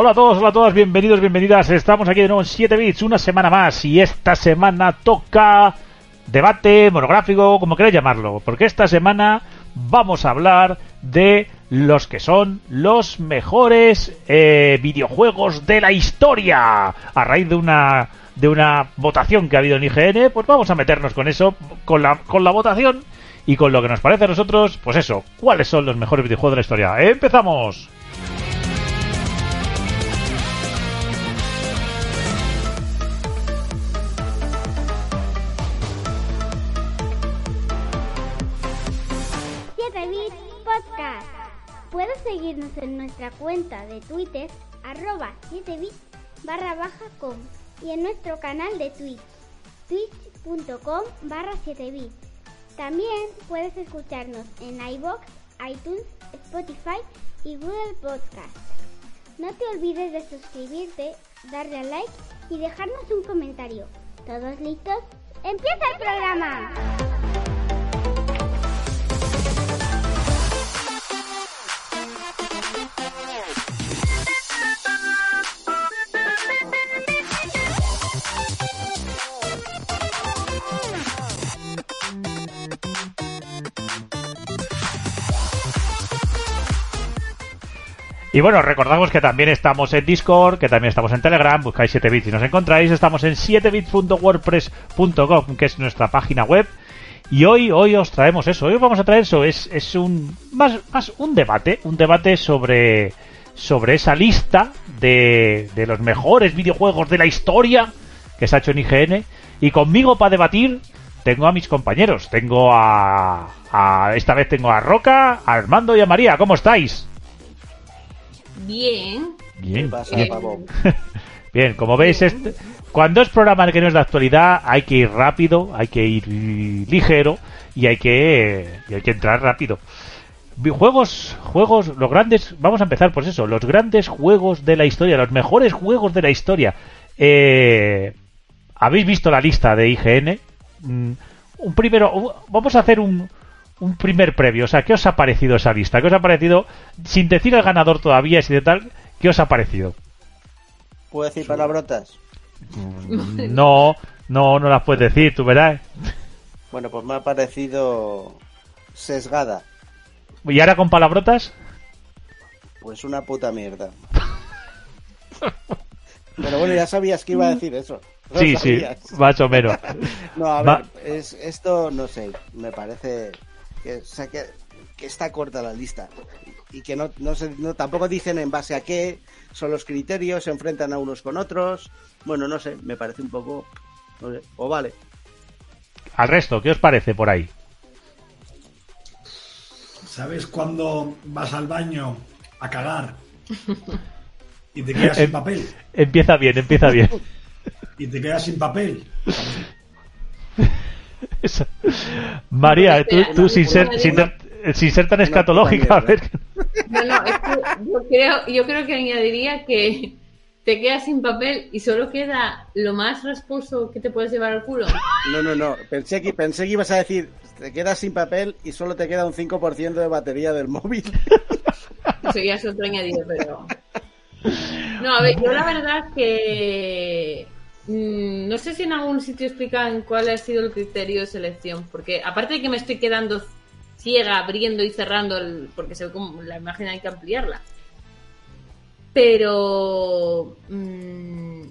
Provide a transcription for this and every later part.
Hola a todos, hola a todas, bienvenidos, bienvenidas. Estamos aquí de nuevo en 7 bits, una semana más. Y esta semana toca debate monográfico, como queráis llamarlo. Porque esta semana vamos a hablar de los que son los mejores eh, videojuegos de la historia. A raíz de una de una votación que ha habido en IGN, pues vamos a meternos con eso, con la, con la votación y con lo que nos parece a nosotros, pues eso, cuáles son los mejores videojuegos de la historia. ¡Empezamos! Puedes seguirnos en nuestra cuenta de Twitter, arroba 7bit barra baja com y en nuestro canal de Twitch, twitch.com barra 7bit. También puedes escucharnos en iBox, iTunes, Spotify y Google Podcast. No te olvides de suscribirte, darle a like y dejarnos un comentario. ¿Todos listos? ¡Empieza el programa! Y bueno, recordamos que también estamos en Discord, que también estamos en Telegram, buscáis 7bits y nos encontráis, estamos en 7bits.wordpress.com, que es nuestra página web. Y hoy, hoy os traemos eso, hoy vamos a traer eso, es, es un, más, más un debate, un debate sobre, sobre esa lista de, de los mejores videojuegos de la historia que se ha hecho en IGN. Y conmigo para debatir tengo a mis compañeros, tengo a, a, esta vez tengo a Roca, a Armando y a María, ¿cómo estáis? Bien. Bien. pasa, bien. pavo? Bien, como veis, este- cuando es programa que no es de actualidad, hay que ir rápido, hay que ir ligero y hay que, y hay que entrar rápido. Vi- Juegos, juegos, los grandes, vamos a empezar pues eso, los grandes juegos de la historia, los mejores juegos de la historia. Eh, ¿Habéis visto la lista de IGN? Mm, Un primero, vamos a hacer un, un primer previo, o sea, ¿qué os ha parecido esa lista? ¿Qué os ha parecido, sin decir el ganador todavía, sin de tal, qué os ha parecido? ¿Puedo decir palabrotas? No, no, no las puedes decir, tú verás. Bueno, pues me ha parecido sesgada. ¿Y ahora con palabrotas? Pues una puta mierda. Pero bueno, ya sabías que iba a decir eso. Sí, sí, más o menos. No, a Va- ver, es, esto no sé, me parece que, o sea, que, que está corta la lista. Y que no, no tampoco dicen en base a qué son los criterios, se enfrentan a unos con otros. Bueno, no sé, me parece un poco. no sé, o vale. Al resto, ¿qué os parece por ahí? ¿Sabes cuando vas al baño a cagar y te quedas Em- sin papel? Empieza bien, empieza bien. Y te quedas sin papel. María, tú, tú sin, ser, sin, ser- sin ser tan escatológica, a ver. No, no, es que yo creo, yo creo que añadiría que te quedas sin papel y solo queda lo más rasposo que te puedes llevar al culo. No, no, no. Pensé que, pensé que ibas a decir, te quedas sin papel y solo te queda un 5% de batería del móvil. Eso ya es otro añadido, pero. No, a ver, yo la verdad que. Mm, No sé si en algún sitio explican cuál ha sido el criterio de selección, porque aparte de que me estoy quedando ciega abriendo y cerrando, el, porque se ve como la imagen hay que ampliarla. Pero. mm,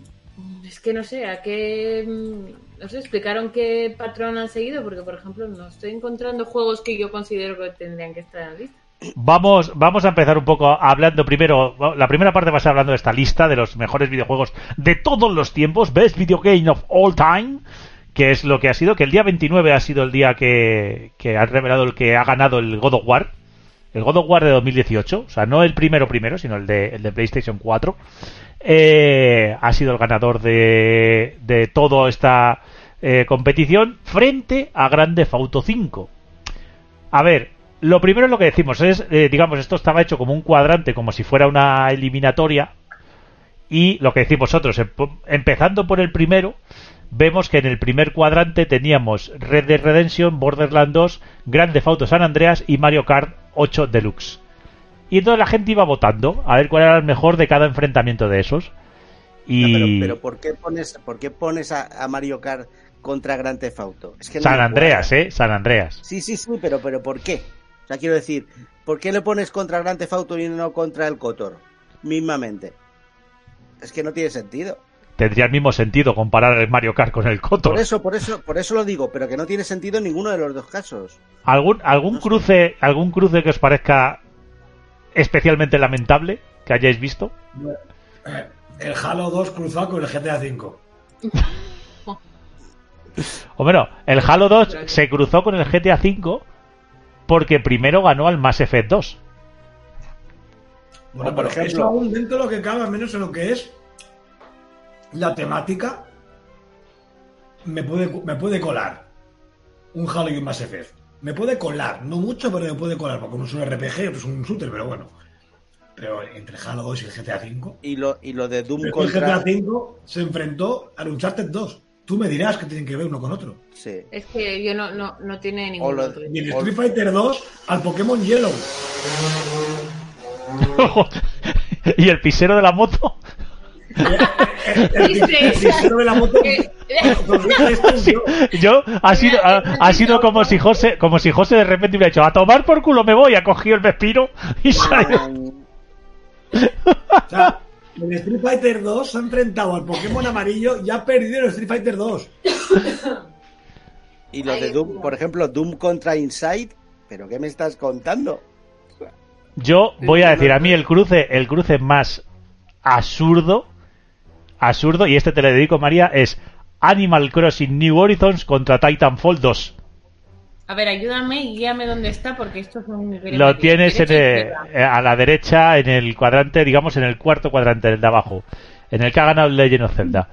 es que no sé, a qué. mm, no sé, explicaron qué patrón han seguido, porque por ejemplo no estoy encontrando juegos que yo considero que tendrían que estar en la lista. Vamos, vamos a empezar un poco hablando primero. La primera parte va a ser hablando de esta lista de los mejores videojuegos de todos los tiempos, Best Video Game of All Time, que es lo que ha sido, que el día 29 ha sido el día que, que ha revelado el que ha ganado el God of War, el God of War de 2018, o sea, no el primero primero, sino el de, el de PlayStation 4, eh, ha sido el ganador de, de toda esta eh, competición frente a Grande Fauto 5. A ver, lo primero es lo que decimos es, eh, digamos, esto estaba hecho como un cuadrante, como si fuera una eliminatoria. Y lo que decimos nosotros, empezando por el primero, vemos que en el primer cuadrante teníamos Red Dead Redemption, Borderlands 2, Grand Theft Auto San Andreas y Mario Kart 8 Deluxe. Y entonces la gente iba votando a ver cuál era el mejor de cada enfrentamiento de esos. Y... pero, ¿por qué pones, por qué pones a, Mario Kart contra Grand Theft Auto? Es que San Andreas, ¿eh? San Andreas. Sí, sí, sí, pero, pero ¿por qué? O sea, quiero decir, ¿por qué le pones contra Grand Theft Auto y no contra el Cotor? Mismamente. Es que no tiene sentido tendría el mismo sentido comparar el Mario Kart con el Kotor. Por eso, por eso, por eso lo digo, pero que no tiene sentido en ninguno de los dos casos. ¿Algún, algún cruce, algún cruce que os parezca especialmente lamentable que hayáis visto? El Halo 2 cruzado con el GTA 5. o bueno, el Halo 2 se cruzó con el GTA 5 porque primero ganó al Mass Effect 2. Bueno, por ejemplo, aún dentro de lo que cabe, al menos en lo que es la temática me puede, me puede colar un Halo y un Mass Effect. Me puede colar, no mucho, pero me puede colar, porque uno es un RPG, otro es un shooter, pero bueno. Pero entre Halo 2 y el GTA 5. Y lo, y lo de Doom El GTA 5 se enfrentó al Uncharted 2. Tú me dirás que tienen que ver uno con otro. Sí. Es que yo no, no, no tiene ningún otro. Y el Street Fighter 2 al Pokémon Yellow. ¿Y el pisero de la moto? yo ha sido ha, sido como si José como si José de repente hubiera dicho a tomar por culo me voy ha cogido el Vespiro y salió o sea, el Street Fighter 2 se ha enfrentado al Pokémon amarillo y ha perdido el Street Fighter 2 y lo de Doom por ejemplo Doom contra Inside pero qué me estás contando yo voy a decir a mí el cruce el cruce más absurdo absurdo, y este te le dedico, María, es Animal Crossing New Horizons contra Titanfall 2. A ver, ayúdame y guíame dónde está, porque esto es un... Lo tienes eh, a la derecha, en el cuadrante, digamos, en el cuarto cuadrante, el de abajo, en el que ha ganado Legend of Zelda.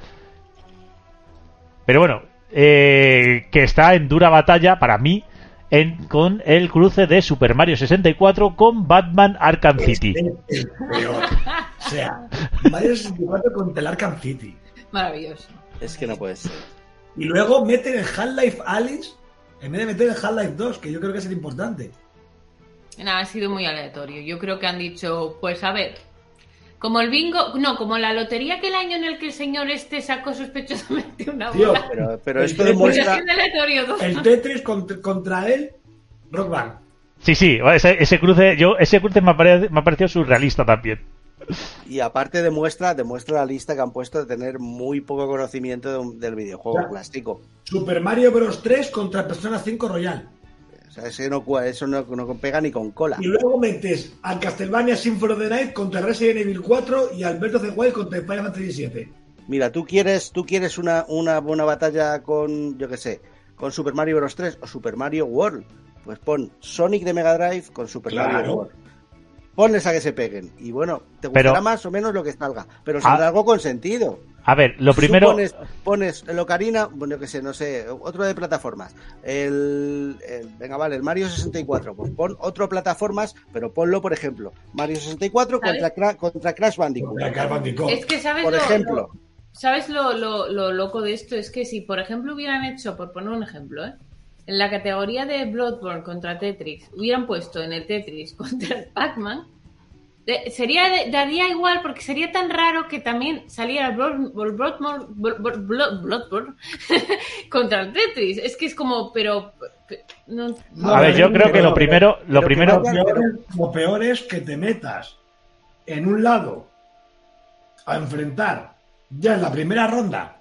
Pero bueno, eh, que está en dura batalla, para mí, en, con el cruce de Super Mario 64 con Batman Arkham City. O sea, Mario 64 contra el Arkham City. Maravilloso. Es que no puede ser. Y luego meten el Half-Life Alice en vez de meter el Half-Life 2, que yo creo que es el importante. Nada, ha sido muy aleatorio. Yo creo que han dicho, pues a ver, como el bingo, no, como la lotería que el año en el que el señor este sacó sospechosamente una bola. pero, pero esto demuestra... El Tetris contra, él, Rock Band. Sí, sí, ese, cruce, yo, ese cruce me me ha parecido surrealista también. Y aparte demuestra, demuestra la lista que han puesto de tener muy poco conocimiento del videojuego clásico. Super Mario Bros 3 contra Persona 5 Royal. O sea, ese no, eso no, pega ni con cola. Y luego metes al Castlevania Symphony of the Night contra Resident Evil 4 y al Breath of the Wild contra Final Fantasy 7. Mira, tú quieres, tú quieres una, una buena batalla con, yo qué sé, con Super Mario Bros 3 o Super Mario World. Pues pon Sonic de Mega Drive con Super Mario World ponles a que se peguen. Y bueno, te gustará más o menos lo que salga, pero saldrá algo con sentido. A ver, lo primero. Pones, pones el Ocarina, bueno, que sé, no sé, otro de plataformas. El, venga, vale, el Mario 64. Pues pon otro plataformas, pero ponlo, por ejemplo, Mario 64 contra, contra Crash Bandicoot. Es que, ¿sabes por ejemplo. ¿Sabes lo, lo, lo loco de esto? Es que si, por ejemplo, hubieran hecho, por poner un ejemplo, ¿eh? En la categoría de Bloodborne contra Tetris hubieran puesto en el Tetris contra el Pac-Man, sería daría igual porque sería tan raro que también saliera Bloodborne, Bloodborne, contra el Tetris. Es que es como, pero a ver, yo creo que lo primero, lo primero, lo peor es que te metas en un lado a enfrentar ya en la primera ronda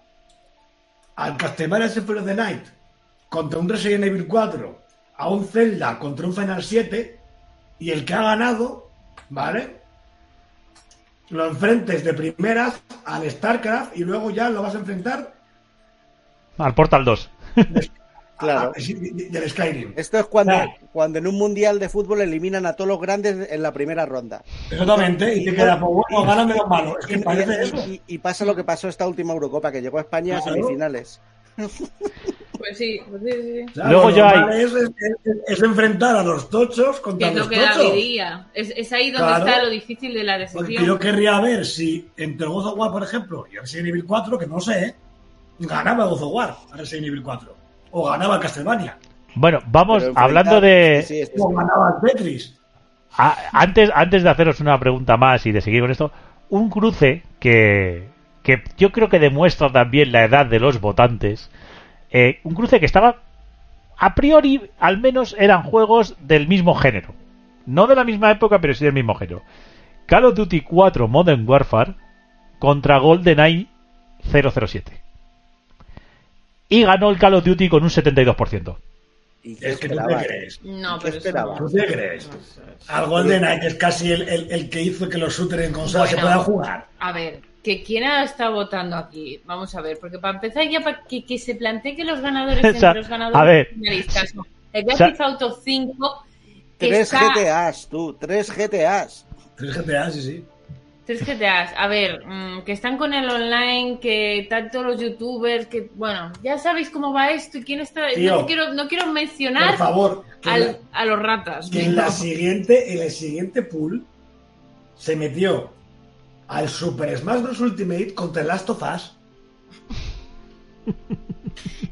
al Castlevania Symphony of the Night contra un Resident Evil 4, a un Zelda contra un Final 7, y el que ha ganado, ¿vale? Lo enfrentes de primeras al StarCraft y luego ya lo vas a enfrentar Al Portal 2. Claro. sí, de- del Skyrim. Esto es cuando, Claro. cuando en un mundial de fútbol eliminan a todos los grandes en la primera ronda. Exactamente, y te queda, pues bueno, gáname los malos. Es que parece eso. Y, y pasa lo que pasó esta última Eurocopa, que llegó a España a semifinales. Pues sí, pues sí, sí. Claro, Luego ya hay- Es, es- es- es enfrentar a los tochos Que contra es lo los que tochos. diría. Es, es ahí donde Claro. está lo difícil de la Porque decisión. yo querría ver si entre God of War, por ejemplo, y Resident Evil 4, que no sé, ¿eh? ganaba God of War a Resident Evil 4. O ganaba Castlevania. Bueno, vamos hablando de. sí, O ganaba Tetris. a- antes, antes de haceros una pregunta más y de seguir con esto, un cruce que, que yo creo que demuestra también la edad de los votantes. Eh, un cruce que estaba. A priori, al menos eran juegos del mismo género. No de la misma época, pero sí del mismo género. Call of Duty 4 Modern Warfare contra GoldenEye 007. Y ganó el Call of Duty con un 72%. ¿Y qué Es que tú te crees. No, ¿Qué pero no. ¿Tú te crees? Al GoldenEye, que es casi el, el- el que hizo que los shooters en consola se Bueno. puedan jugar. A ver, que quién ha estado votando aquí. Vamos a ver, porque para empezar ya para que, que se plantee que los ganadores O entre sea, los ganadores a ver. finalistas el O sea- Grand Auto 5 que Tres está GTAs, tú, tres GTAs. 3 GTA, sí, sí. tres GTAs. A ver, mm, que están con el online, que tanto los youtubers, que bueno, ya sabéis cómo va esto y quién está. Tío, no quiero, no quiero Por mencionar favor, al- la- a los ratas. que en, la siguiente, en el siguiente pool se metió al Super Smash Bros. Ultimate contra el Last of Us.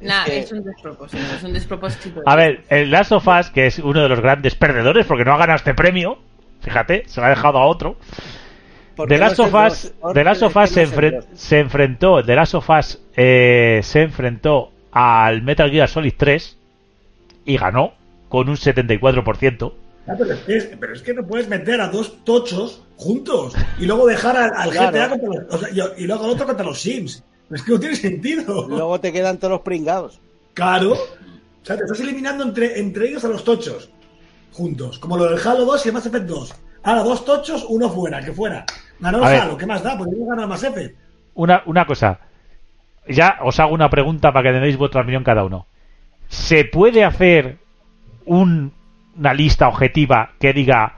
Nah, que- es un despropósito, es un despropósito. A ver, el Last of Us, que es uno de los grandes perdedores porque no ha ganado este premio, fíjate, se lo ha dejado a otro. The no Last es of Us, The Last of Us no enfren- se enfrentó, The Last of Us eh, se enfrentó al Metal Gear Solid 3 y ganó con un 74%. Ah, pero, es que, pero es que no puedes meter a dos tochos juntos y luego dejar al, al Claro. GTA contra los, o sea, y, y luego al otro contra los Sims. Es que no tiene sentido. Luego te quedan todos los pringados. Claro. O sea, te estás eliminando entre, entre ellos a los tochos. Juntos. Como lo del Halo 2 y el Mass Effect 2. Ahora, dos tochos, uno fuera, que fuera. Ganó el. Halo, ¿qué más da? Porque no gana el Mass Effect. Una, una cosa, ya os hago una pregunta para que deis vuestra opinión cada uno. ¿Se puede hacer un- una lista objetiva que diga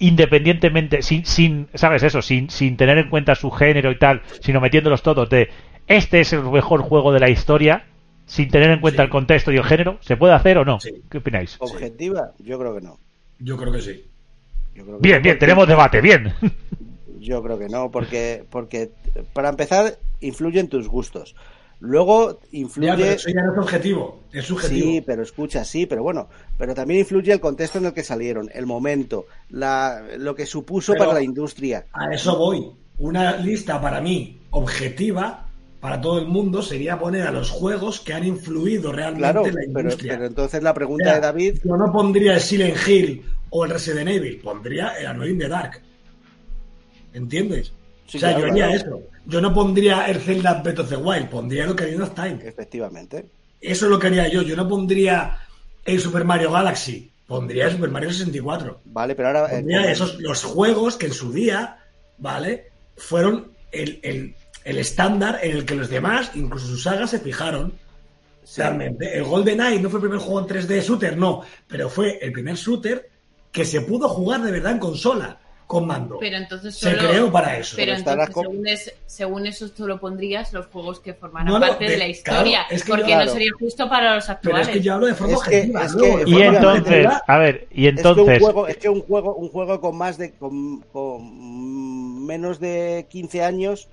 independientemente, sin, sin ¿sabes eso? Sin, sin tener en cuenta su género y tal, sino metiéndolos todos de este es el mejor juego de la historia, sin tener en cuenta Sí. el contexto y el género, ¿se puede hacer o no? Sí. ¿Qué opináis? Objetiva, yo creo que no. Yo creo que sí. Yo creo que Bien, no, bien, porque- tenemos debate, bien. Yo creo que no, porque, porque para empezar, influyen tus gustos. Luego Ya, influye. pero eso ya no es objetivo. Es subjetivo. Sí, pero escucha, sí, pero bueno, pero también influye el contexto en el que salieron, el momento, la, lo que supuso Pero- para la industria. A eso voy. Una lista para mí objetiva para todo el mundo sería poner a los juegos que han influido realmente Claro, en la pero, industria. pero entonces la pregunta Mira, de David, Yo no pondría el Silent Hill o el Resident Evil, pondría el Alone in the Dark. ¿Entiendes? Sí, o sea, claro, yo haría claro. eso. Yo no pondría el Zelda Breath of the Wild, pondría el Ocarina of Time. efectivamente, Eso es lo que haría yo. Yo no pondría el Super Mario Galaxy, pondría el Super Mario 64. vale, pero ahora. eh, Pondría como- esos, los juegos que en su día, ¿vale? Fueron el, el- el estándar en el que los demás, incluso sus sagas, se fijaron. sí, Realmente. El GoldenEye no fue el primer juego en 3D shooter, no. Pero fue el primer shooter que se pudo jugar de verdad en consola, con mando. Pero entonces se solo- creó para eso. Pero Pero entonces, según, es- según eso, tú lo pondrías los juegos que formaran No, no, parte de de- la historia. claro, es que porque yo- no claro. sería justo para los Pero actuales. es que yo hablo de forma Es que- objetiva. es que- de Y forma entonces, objetiva, a ver, y Es que un entonces, juego, es que un juego, un juego con más de con, con menos de 15 años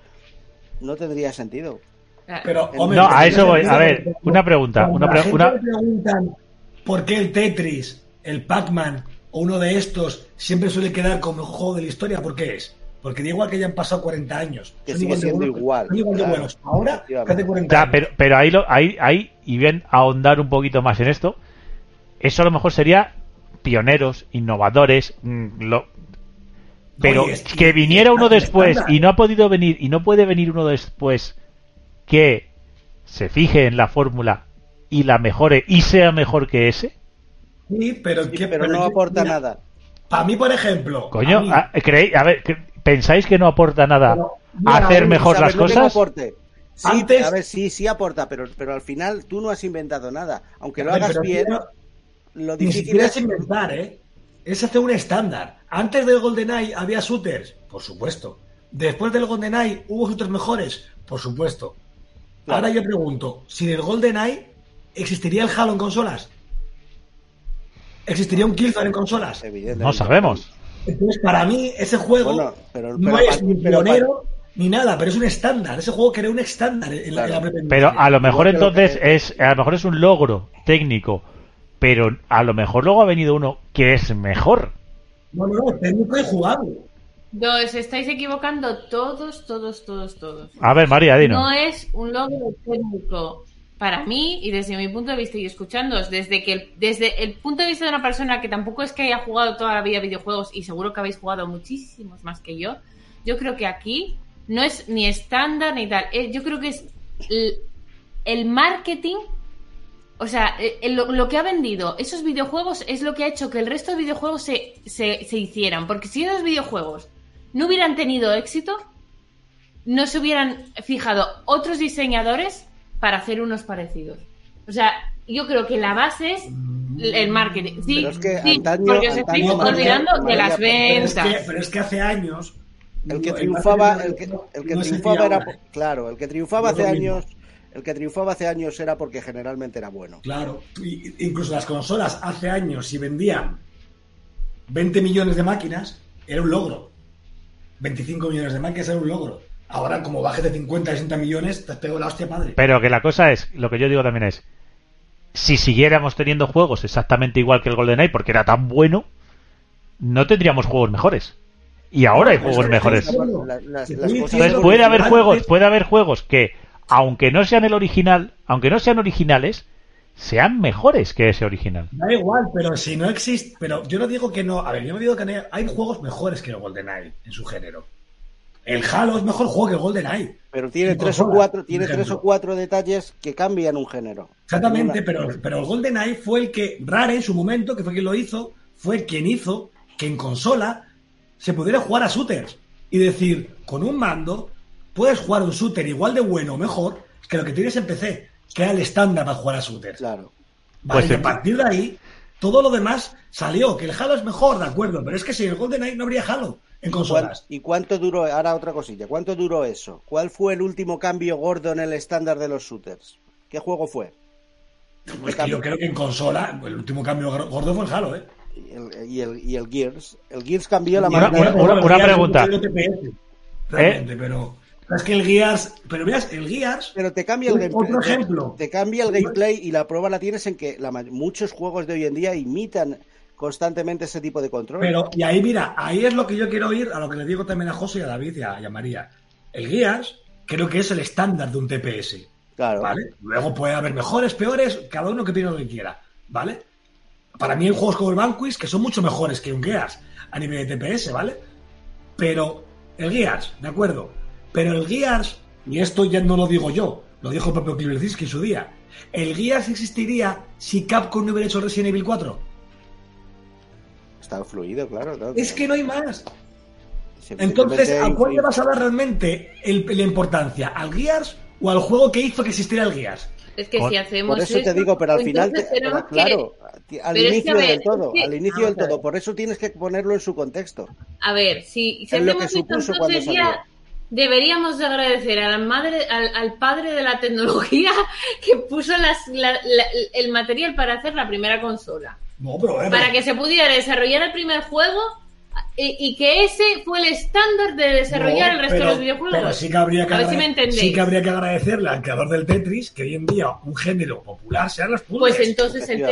no tendría sentido. Ah, Pero, No, hombre, a tiene eso voy. A ver, una pregunta, una pre- una- le preguntan por qué el Tetris, el Pac-Man o uno de estos siempre suele quedar como juego de la historia, ¿por qué es? Porque da igual que hayan pasado 40 años. Que sigue igual de siendo buenos- igual, Son igual de claro, buenos. Ahora, hace 40 Ya, años. pero, pero ahí, lo, ahí, ahí, y bien ahondar un poquito más en esto, eso a lo mejor sería pioneros, innovadores, mm, lo- pero Oye, que- viniera uno después y no ha podido venir, y no puede venir uno después que se fije en la fórmula y la mejore y sea mejor que ese? Sí, pero, Sí, ¿qué- pero no yo- aporta mira, nada. Para mí, por ejemplo. Coño, a mí- a, creéis- a ver, ¿qué- ¿pensáis que no aporta nada Pero, mira, hacer mejor las cosas? Sí, Antes- a ver, sí, sí aporta, pero, pero al final tú no has inventado nada. Aunque lo ver, hagas bien, lo Ni difícil siquiera es... es inventar, ¿eh? Es hacer un estándar. Antes del GoldenEye había shooters, por supuesto. Después del GoldenEye hubo shooters mejores, por supuesto. Claro. Ahora yo pregunto, sin el GoldenEye, ¿existiría el Halo en consolas? ¿Existiría un Killzone en consolas? Evidentemente. No sabemos. Entonces, para mí, ese juego Bueno, pero- no es ni pionero ni nada, pero es un estándar. Ese juego crea un estándar en la, en la Claro. Pero a lo mejor Igual entonces que- es a lo mejor es un logro técnico, pero a lo mejor luego ha venido uno que es mejor. No, no, no, técnico y jugable. No, os estáis equivocando todos, todos, todos, todos. A ver, María, dinos. No es un logro técnico para mí y desde mi punto de vista y escuchándoos desde que el, desde el punto de vista de una persona que tampoco es que haya jugado toda la vida videojuegos y seguro que habéis jugado muchísimos más que yo, yo creo que aquí no es ni estándar ni tal. Eh, Yo creo que es el, marketing, o sea, eh, eh, lo, lo que ha vendido esos videojuegos es lo que ha hecho que el resto de videojuegos se, se, se hicieran. Porque si esos videojuegos no hubieran tenido éxito, no se hubieran fijado otros diseñadores para hacer unos parecidos. O sea, yo creo que la base es el marketing. Sí, Pero es que sí, antaño- porque os antaño, olvidando María, de las María, Pero es, ventas. que, pero es que hace años. El que triunfaba, el que, no- el que no es triunfaba era, ahora. claro, el que triunfaba hace años, el que triunfaba hace años era porque generalmente era bueno. Claro, incluso las consolas hace años, si vendían 20 millones de máquinas, era un logro. 25 millones de máquinas era un logro. Ahora, como bajes de 50 a 60 millones, te pego la hostia padre. Pero que la cosa es, lo que yo digo también es, si siguiéramos teniendo juegos exactamente igual que el GoldenEye, porque era tan bueno, no tendríamos juegos mejores. Y ahora hay juegos mejores. Entonces puede haber juegos, puede haber juegos que, aunque no sean el original, aunque no sean originales, sean mejores que ese original. Da igual, pero si no existe. Pero yo no digo que no. A ver, yo no digo que no. Hay juegos mejores que el GoldenEye en su género. El Halo es mejor juego que el GoldenEye. pero tiene en tres o cuatro, tiene tres o cuatro detalles que cambian un género. Exactamente, Una- pero, pero el GoldenEye fue el que, Rare en su momento, que fue quien lo hizo, fue quien hizo que en consola se pudiera jugar a shooters. Y decir, con un mando, puedes jugar un shooter igual de bueno o mejor que lo que tienes en PC, que era el estándar para jugar a shooters. Claro. Vale, Pues y sí. a partir de ahí, todo lo demás salió. Que el Halo es mejor, de acuerdo, pero es que sin el GoldenEye no habría Halo en ¿Cuán- consolas. ¿Y cuánto duró? Ahora otra cosilla. ¿Cuánto duró eso? ¿Cuál fue el último cambio gordo en el estándar de los shooters? ¿Qué juego fue? Pues que yo creo que en consola, el último cambio gordo fue el Halo, ¿eh? Y el, y el, y el Gears. El Gears cambió la manera una- de- una- el una Gears pregunta. TPS, Realmente, pero es que el Gears, pero veas, el Gears, Pero te cambia el Otro gameplay. te- ejemplo. Te, cambia el gameplay y la prueba la tienes en que la muchos juegos de hoy en día imitan constantemente ese tipo de control. pero y ahí mira, ahí es lo que yo quiero ir a lo que le digo también a José y a David y a, y a María. El Gears creo que es el estándar de un TPS. claro. ¿Vale? Luego puede haber mejores, peores, cada uno que opine lo que quiera, ¿vale? Para mí hay juegos como el Vanquish que son mucho mejores que un Gears a nivel de TPS, ¿vale? Pero el Gears, ¿de acuerdo? Pero el Gears, y esto ya no lo digo yo, lo dijo el propio Kliberzinski en su día, el Gears existiría si Capcom no hubiera hecho Resident Evil 4. Está fluido, claro. ¿no? Es que no hay más. Entonces, ¿a cuál le vas a dar realmente el- la importancia? ¿Al Gears o al juego que hizo que existiera el Gears? Es que Por- si hacemos Por eso te digo, pero al final, que- claro, al Pero es que, inicio ver, del todo, es que- al inicio del todo. Por eso tienes que ponerlo en su contexto. A ver, si, si Es lo hacemos que esto, supuso cuando ya salió. deberíamos de agradecer a la madre, al, al padre de la tecnología que puso las- la- la- el material para hacer la primera consola. No, pero, eh, Para que se pudiera desarrollar el primer juego y, y que ese fue el estándar de desarrollar No, el resto pero- de los videojuegos. Pero sí que habría que, a ver si me entendéis. sí que habría que agradecerle al creador del Tetris que hoy en día un género popular sean los puzzles. Pues entonces, el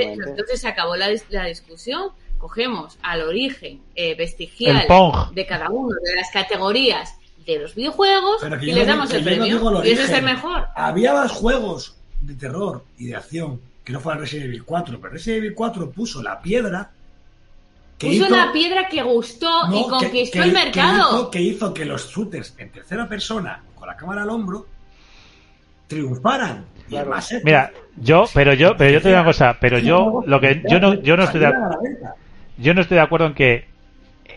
se acabó la, dis- la discusión. Cogemos al origen eh, vestigial de cada uno de las categorías de los videojuegos y les no- damos el no premio. digo el y ese es el mejor. Había más juegos de terror y de acción que no fueran Resident Evil 4, pero Resident Evil 4 puso la piedra que Puso hizo- una piedra que gustó no, y conquistó que- el que mercado. hizo, que hizo que los shooters en tercera persona, con la cámara al hombro, triunfaran. Y el Mass Effect. Mira, yo, pero yo, pero yo te digo una cosa, pero yo, lo que, yo no, yo no estoy de, Salían a la venta. yo no estoy de acuerdo en que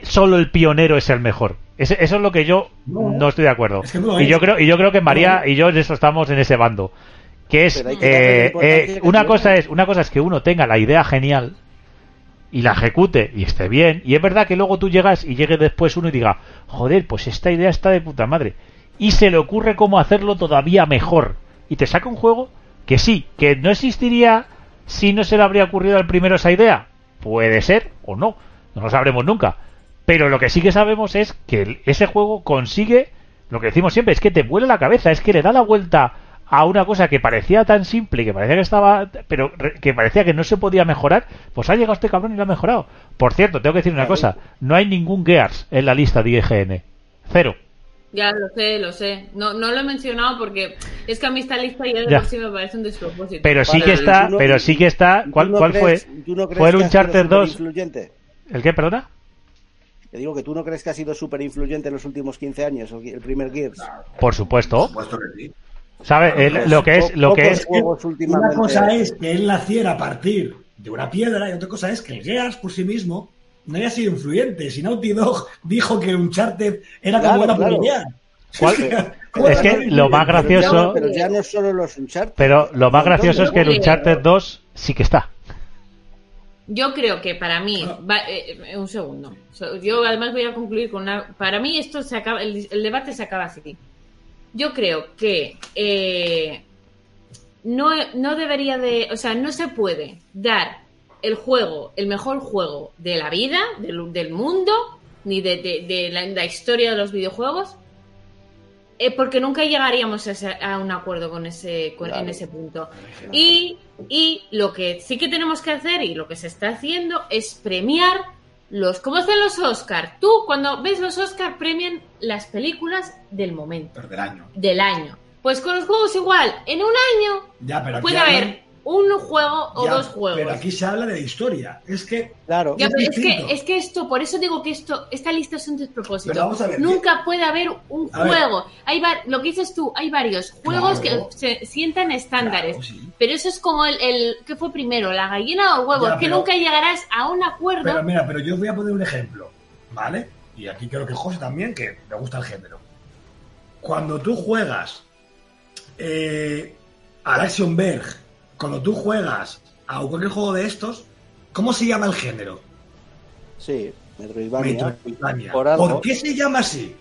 solo el pionero es el mejor. Ese- eso es lo que yo No. no estoy de acuerdo. Es que no lo y yo creo, y yo creo que María y yo en eso estamos en ese bando. Que es, que eh, eh, una cosa es, una cosa es que uno tenga la idea genial y la ejecute y esté bien. Y es verdad que luego tú llegas y llegue después uno y diga, joder, pues esta idea está de puta madre. Y se le ocurre cómo hacerlo todavía mejor. Y te saca un juego que sí, que no existiría si no se le habría ocurrido al primero esa idea. Puede ser o no, no lo sabremos nunca. Pero lo que sí que sabemos es que ese juego consigue, lo que decimos siempre, es que te vuela la cabeza, es que le da la vuelta a una cosa que parecía tan simple, que parecía que estaba, pero que parecía que no se podía mejorar, pues ha llegado este cabrón y lo ha mejorado. Por cierto, tengo que decir una cosa, no hay ningún Gears en la lista de IGN. Cero. Ya lo sé, lo sé. No, no lo he mencionado porque es que a mí esta lista ya de Ya. por sí me parece un despropósito. Pero sí Vale, que ¿tú está, no- pero sí que está, ¿Tú ¿cuál, no cuál crees- fue? tú no crees ¿Fue el que ha sido Uncharted 2? superinfluyente? ¿El qué, perdona? Te digo que tú no crees que ha sido súper influyente en los últimos 15 años, el el primer Gears. Por supuesto. Por supuesto que sí. ¿Sabe? El- lo que es, lo que es. Una cosa es que él naciera a partir de una piedra y otra cosa es que el Gears por sí mismo no haya sido influyente. Si Naughty Dog dijo que Uncharted era Claro, como una claro. pelea. ¿Cuál- ¿Cómo Es que lo más Pero ya gracioso- Pero ya no solo los Uncharted. pero lo más gracioso es que el. Uncharted 2 sí que está. Yo creo que para mí, va- eh, un segundo. Yo además voy a concluir con una. Para mí esto se acaba, el, el debate se acaba así. Yo creo que eh, no, no debería de, o sea, no se puede dar el juego, el mejor juego de la vida, del, del mundo, ni de, de- de la, la historia de los videojuegos, eh, porque nunca llegaríamos a, ese- a un acuerdo con ese, con- en ese punto. Y, y lo que sí que tenemos que hacer y lo que se está haciendo es premiar los. ¿Cómo hacen los Oscar? Tú, cuando ves los Oscar, premian las películas del momento, Pero del año. del año. Pues con los juegos igual, en un año Ya, pero puede haber un juego o ya, dos juegos. Pero aquí se habla de la historia. Es que Claro. Ya, es pero es que, es que esto, por eso digo que esto, esta lista es un despropósito. Pero vamos a ver, Nunca puede haber un A ver. juego. Hay lo que dices tú, hay varios juegos Claro. que se sientan estándares. Claro, sí. Pero eso es como el, el ¿qué fue primero? ¿La gallina o el huevo? Ya, es que pero- nunca llegarás a un acuerdo. Pero mira, pero yo os voy a poner un ejemplo, ¿vale? Y aquí creo que José también, que le gusta el género. Cuando tú juegas eh, Action Verge, cuando tú juegas a cualquier juego de estos, ¿cómo se llama el género? Sí, Metroidvania. Metroidvania. Por. ¿Por qué se llama así?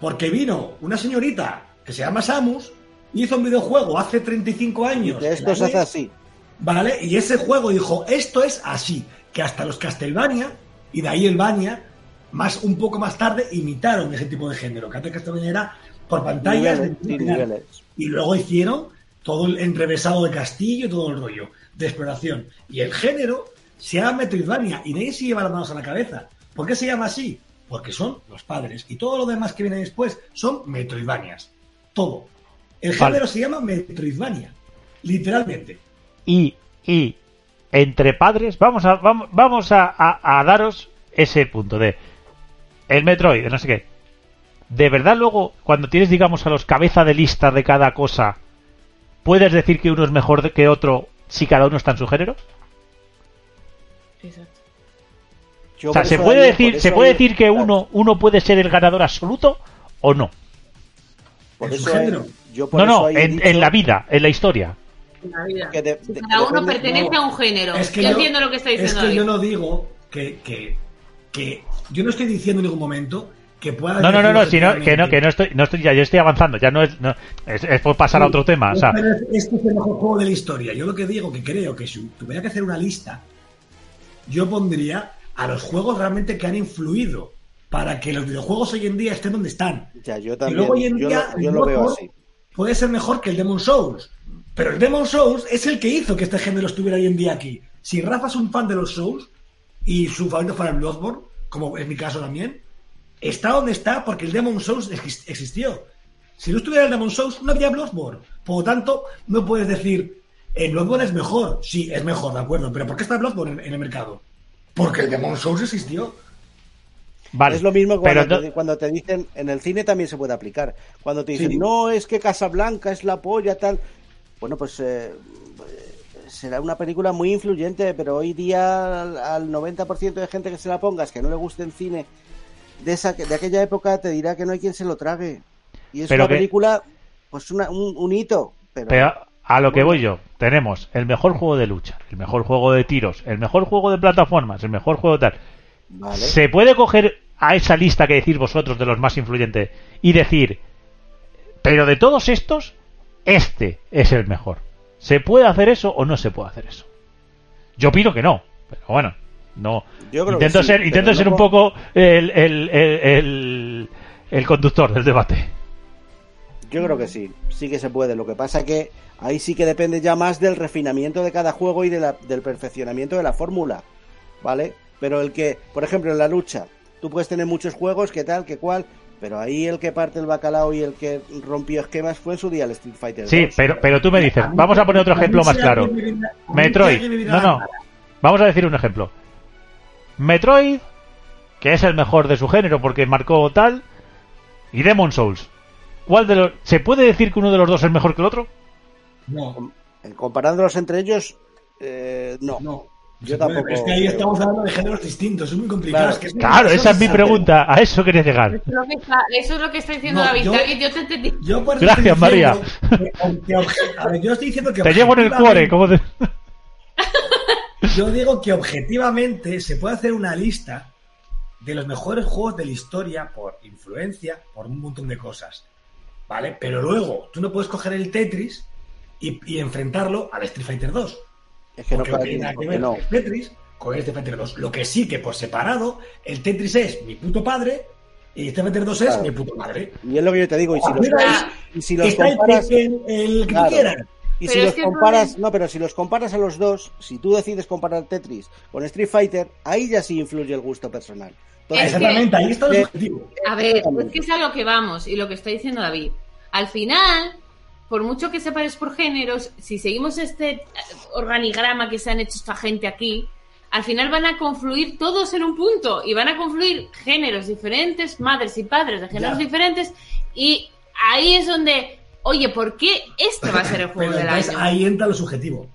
Porque vino una señorita que se llama Samus, hizo un videojuego hace 35 años. De esto se hace así. ¿Vale? Y ese juego dijo, esto es así, que hasta los Castlevania, y de ahí el Bania, más, un poco más tarde, imitaron ese tipo de género, que antes Castlevania era por pantallas Niveles, de niveles. Y luego hicieron todo el enrevesado de castillo y todo el rollo de exploración. Y el género se llama Metroidvania y nadie se lleva las manos a la cabeza. ¿Por qué se llama así? Porque son los padres. Y todo lo demás que viene después son Metroidvanias. Todo. El Vale. género se llama Metroidvania. Literalmente. Y, y entre padres, vamos a, vamos, vamos a, a- a daros ese punto de el Metroid, no sé qué. De verdad luego, cuando tienes, digamos, a los cabeza de lista de cada cosa, ¿puedes decir que uno es mejor que otro si cada uno está en su género? Exacto. Yo O sea, ¿se puede decir, se puede decir que claro, uno, uno puede ser el ganador absoluto o no? Por en su eso género. yo por No, eso no, en, dicho en la vida, en la historia. En la vida. Que de- Si de- cada uno depende- pertenece no. a un género. Es que yo, yo- entiendo lo que está Es diciendo que David. yo no digo que, que, que- Yo no estoy diciendo en ningún momento que pueda. No, no, no, no, decir si no, que no, que no estoy, no estoy ya, yo estoy avanzando, ya no es, no, es, es por pasar a otro tema, o sea, Este es- el mejor juego de la historia. Yo lo que digo, que creo que si tuviera que hacer una lista, yo pondría a los juegos realmente que han influido para que los videojuegos hoy en día estén donde están. Ya, yo Y también. luego hoy en yo día lo, yo el lo veo así. puede ser mejor que el Demon Souls. Pero el Demon Souls es el que hizo que este género estuviera hoy en día aquí. Si Rafa es un fan de los Souls y su favorito fue el Bloodborne, como es mi caso también, está donde está porque el Demon Souls exis- existió. Si no estuviera el Demon Souls, no habría Bloodborne. Por lo tanto, no puedes decir, el Bloodborne es mejor. Sí, es mejor, de acuerdo. Pero ¿por qué está Bloodborne en, en el mercado? Porque el Demon Souls existió. vale. Es lo mismo cuando, te, cuando te dicen, en el cine también se puede aplicar. Cuando te dicen, Sí. no, es que Casablanca es la polla, tal. bueno, pues eh, será una película muy influyente, pero hoy día al, al 90% de gente que se la pongas que no le guste el cine de esa de aquella época te dirá que no hay quien se lo trague. Y es Pero una que- película, pues una- un, un hito. Pero, Pero a lo que voy yo, tenemos el mejor juego de lucha, el mejor juego de tiros, el mejor juego de plataformas, el mejor juego tal. vale. ¿Se puede coger a esa lista que decís vosotros de los más influyentes y decir, pero de todos estos, este es el mejor? ¿Se puede hacer eso o no se puede hacer eso? Yo opino que no, pero bueno, no. Yo creo que Intento sí, ser, intento ser un poco el, el, el, el- el conductor del debate. Yo creo que sí, sí que se puede. Lo que pasa que ahí sí que depende ya más del refinamiento de cada juego y de la- del perfeccionamiento de la fórmula, ¿vale? Pero el que, por ejemplo, en la lucha, tú puedes tener muchos juegos, que tal, que cual, pero ahí el que parte el bacalao y el que rompió esquemas fue en su día el Street Fighter. Sí, 2. pero, pero tú me dices, vamos a poner otro ejemplo más claro. Metroid. No, no. Vamos a decir un ejemplo. Metroid, que es el mejor de su género porque marcó tal, y Demon Souls. ¿Cuál de los se puede decir que uno de los dos es mejor que el otro? No, Eh, Comparándolos entre ellos, eh, no. no. Yo tampoco- Es que ahí estamos hablando de géneros distintos, es muy complicado. Claro. es que es- Claro, esa es mi pregunta. A eso quería llegar. Eso es lo que está, eso es lo que está diciendo No, David. yo- David, yo te entendí. Yo por eso Gracias, María. diciendo que- que obje- a ver, yo estoy diciendo que Te llevo en el cuore, como de- Yo digo que objetivamente se puede hacer una lista de los mejores juegos de la historia por influencia, por un montón de cosas. ¿Vale? Pero luego tú no puedes coger el Tetris y, y enfrentarlo al Street Fighter 2. Es que no, porque no para tiene ti, nada que ver no. el Tetris con el Street Fighter 2. Lo que sí que por separado, el Tetris es mi puto padre y Street Fighter 2 es mi puto madre. Y es lo que yo te digo, y si los, y si los Está el comparas... El que Claro. tú quieras. Y Pero si los comparas, no, pero si los comparas a los dos, si tú decides comparar Tetris con Street Fighter, ahí ya sí influye el gusto personal. Entonces, Es que- Exactamente, ahí está el Eh, objetivo. A ver, es que es a lo que vamos y lo que está diciendo David. Al final, por mucho que separes por géneros, si seguimos este eh, organigrama que se han hecho esta gente aquí, al final van a confluir todos en un punto y van a confluir géneros diferentes, madres y padres de géneros Ya. diferentes y ahí es donde, oye, ¿por qué este va a ser el juego Pero del entonces año? ahí entra lo subjetivo.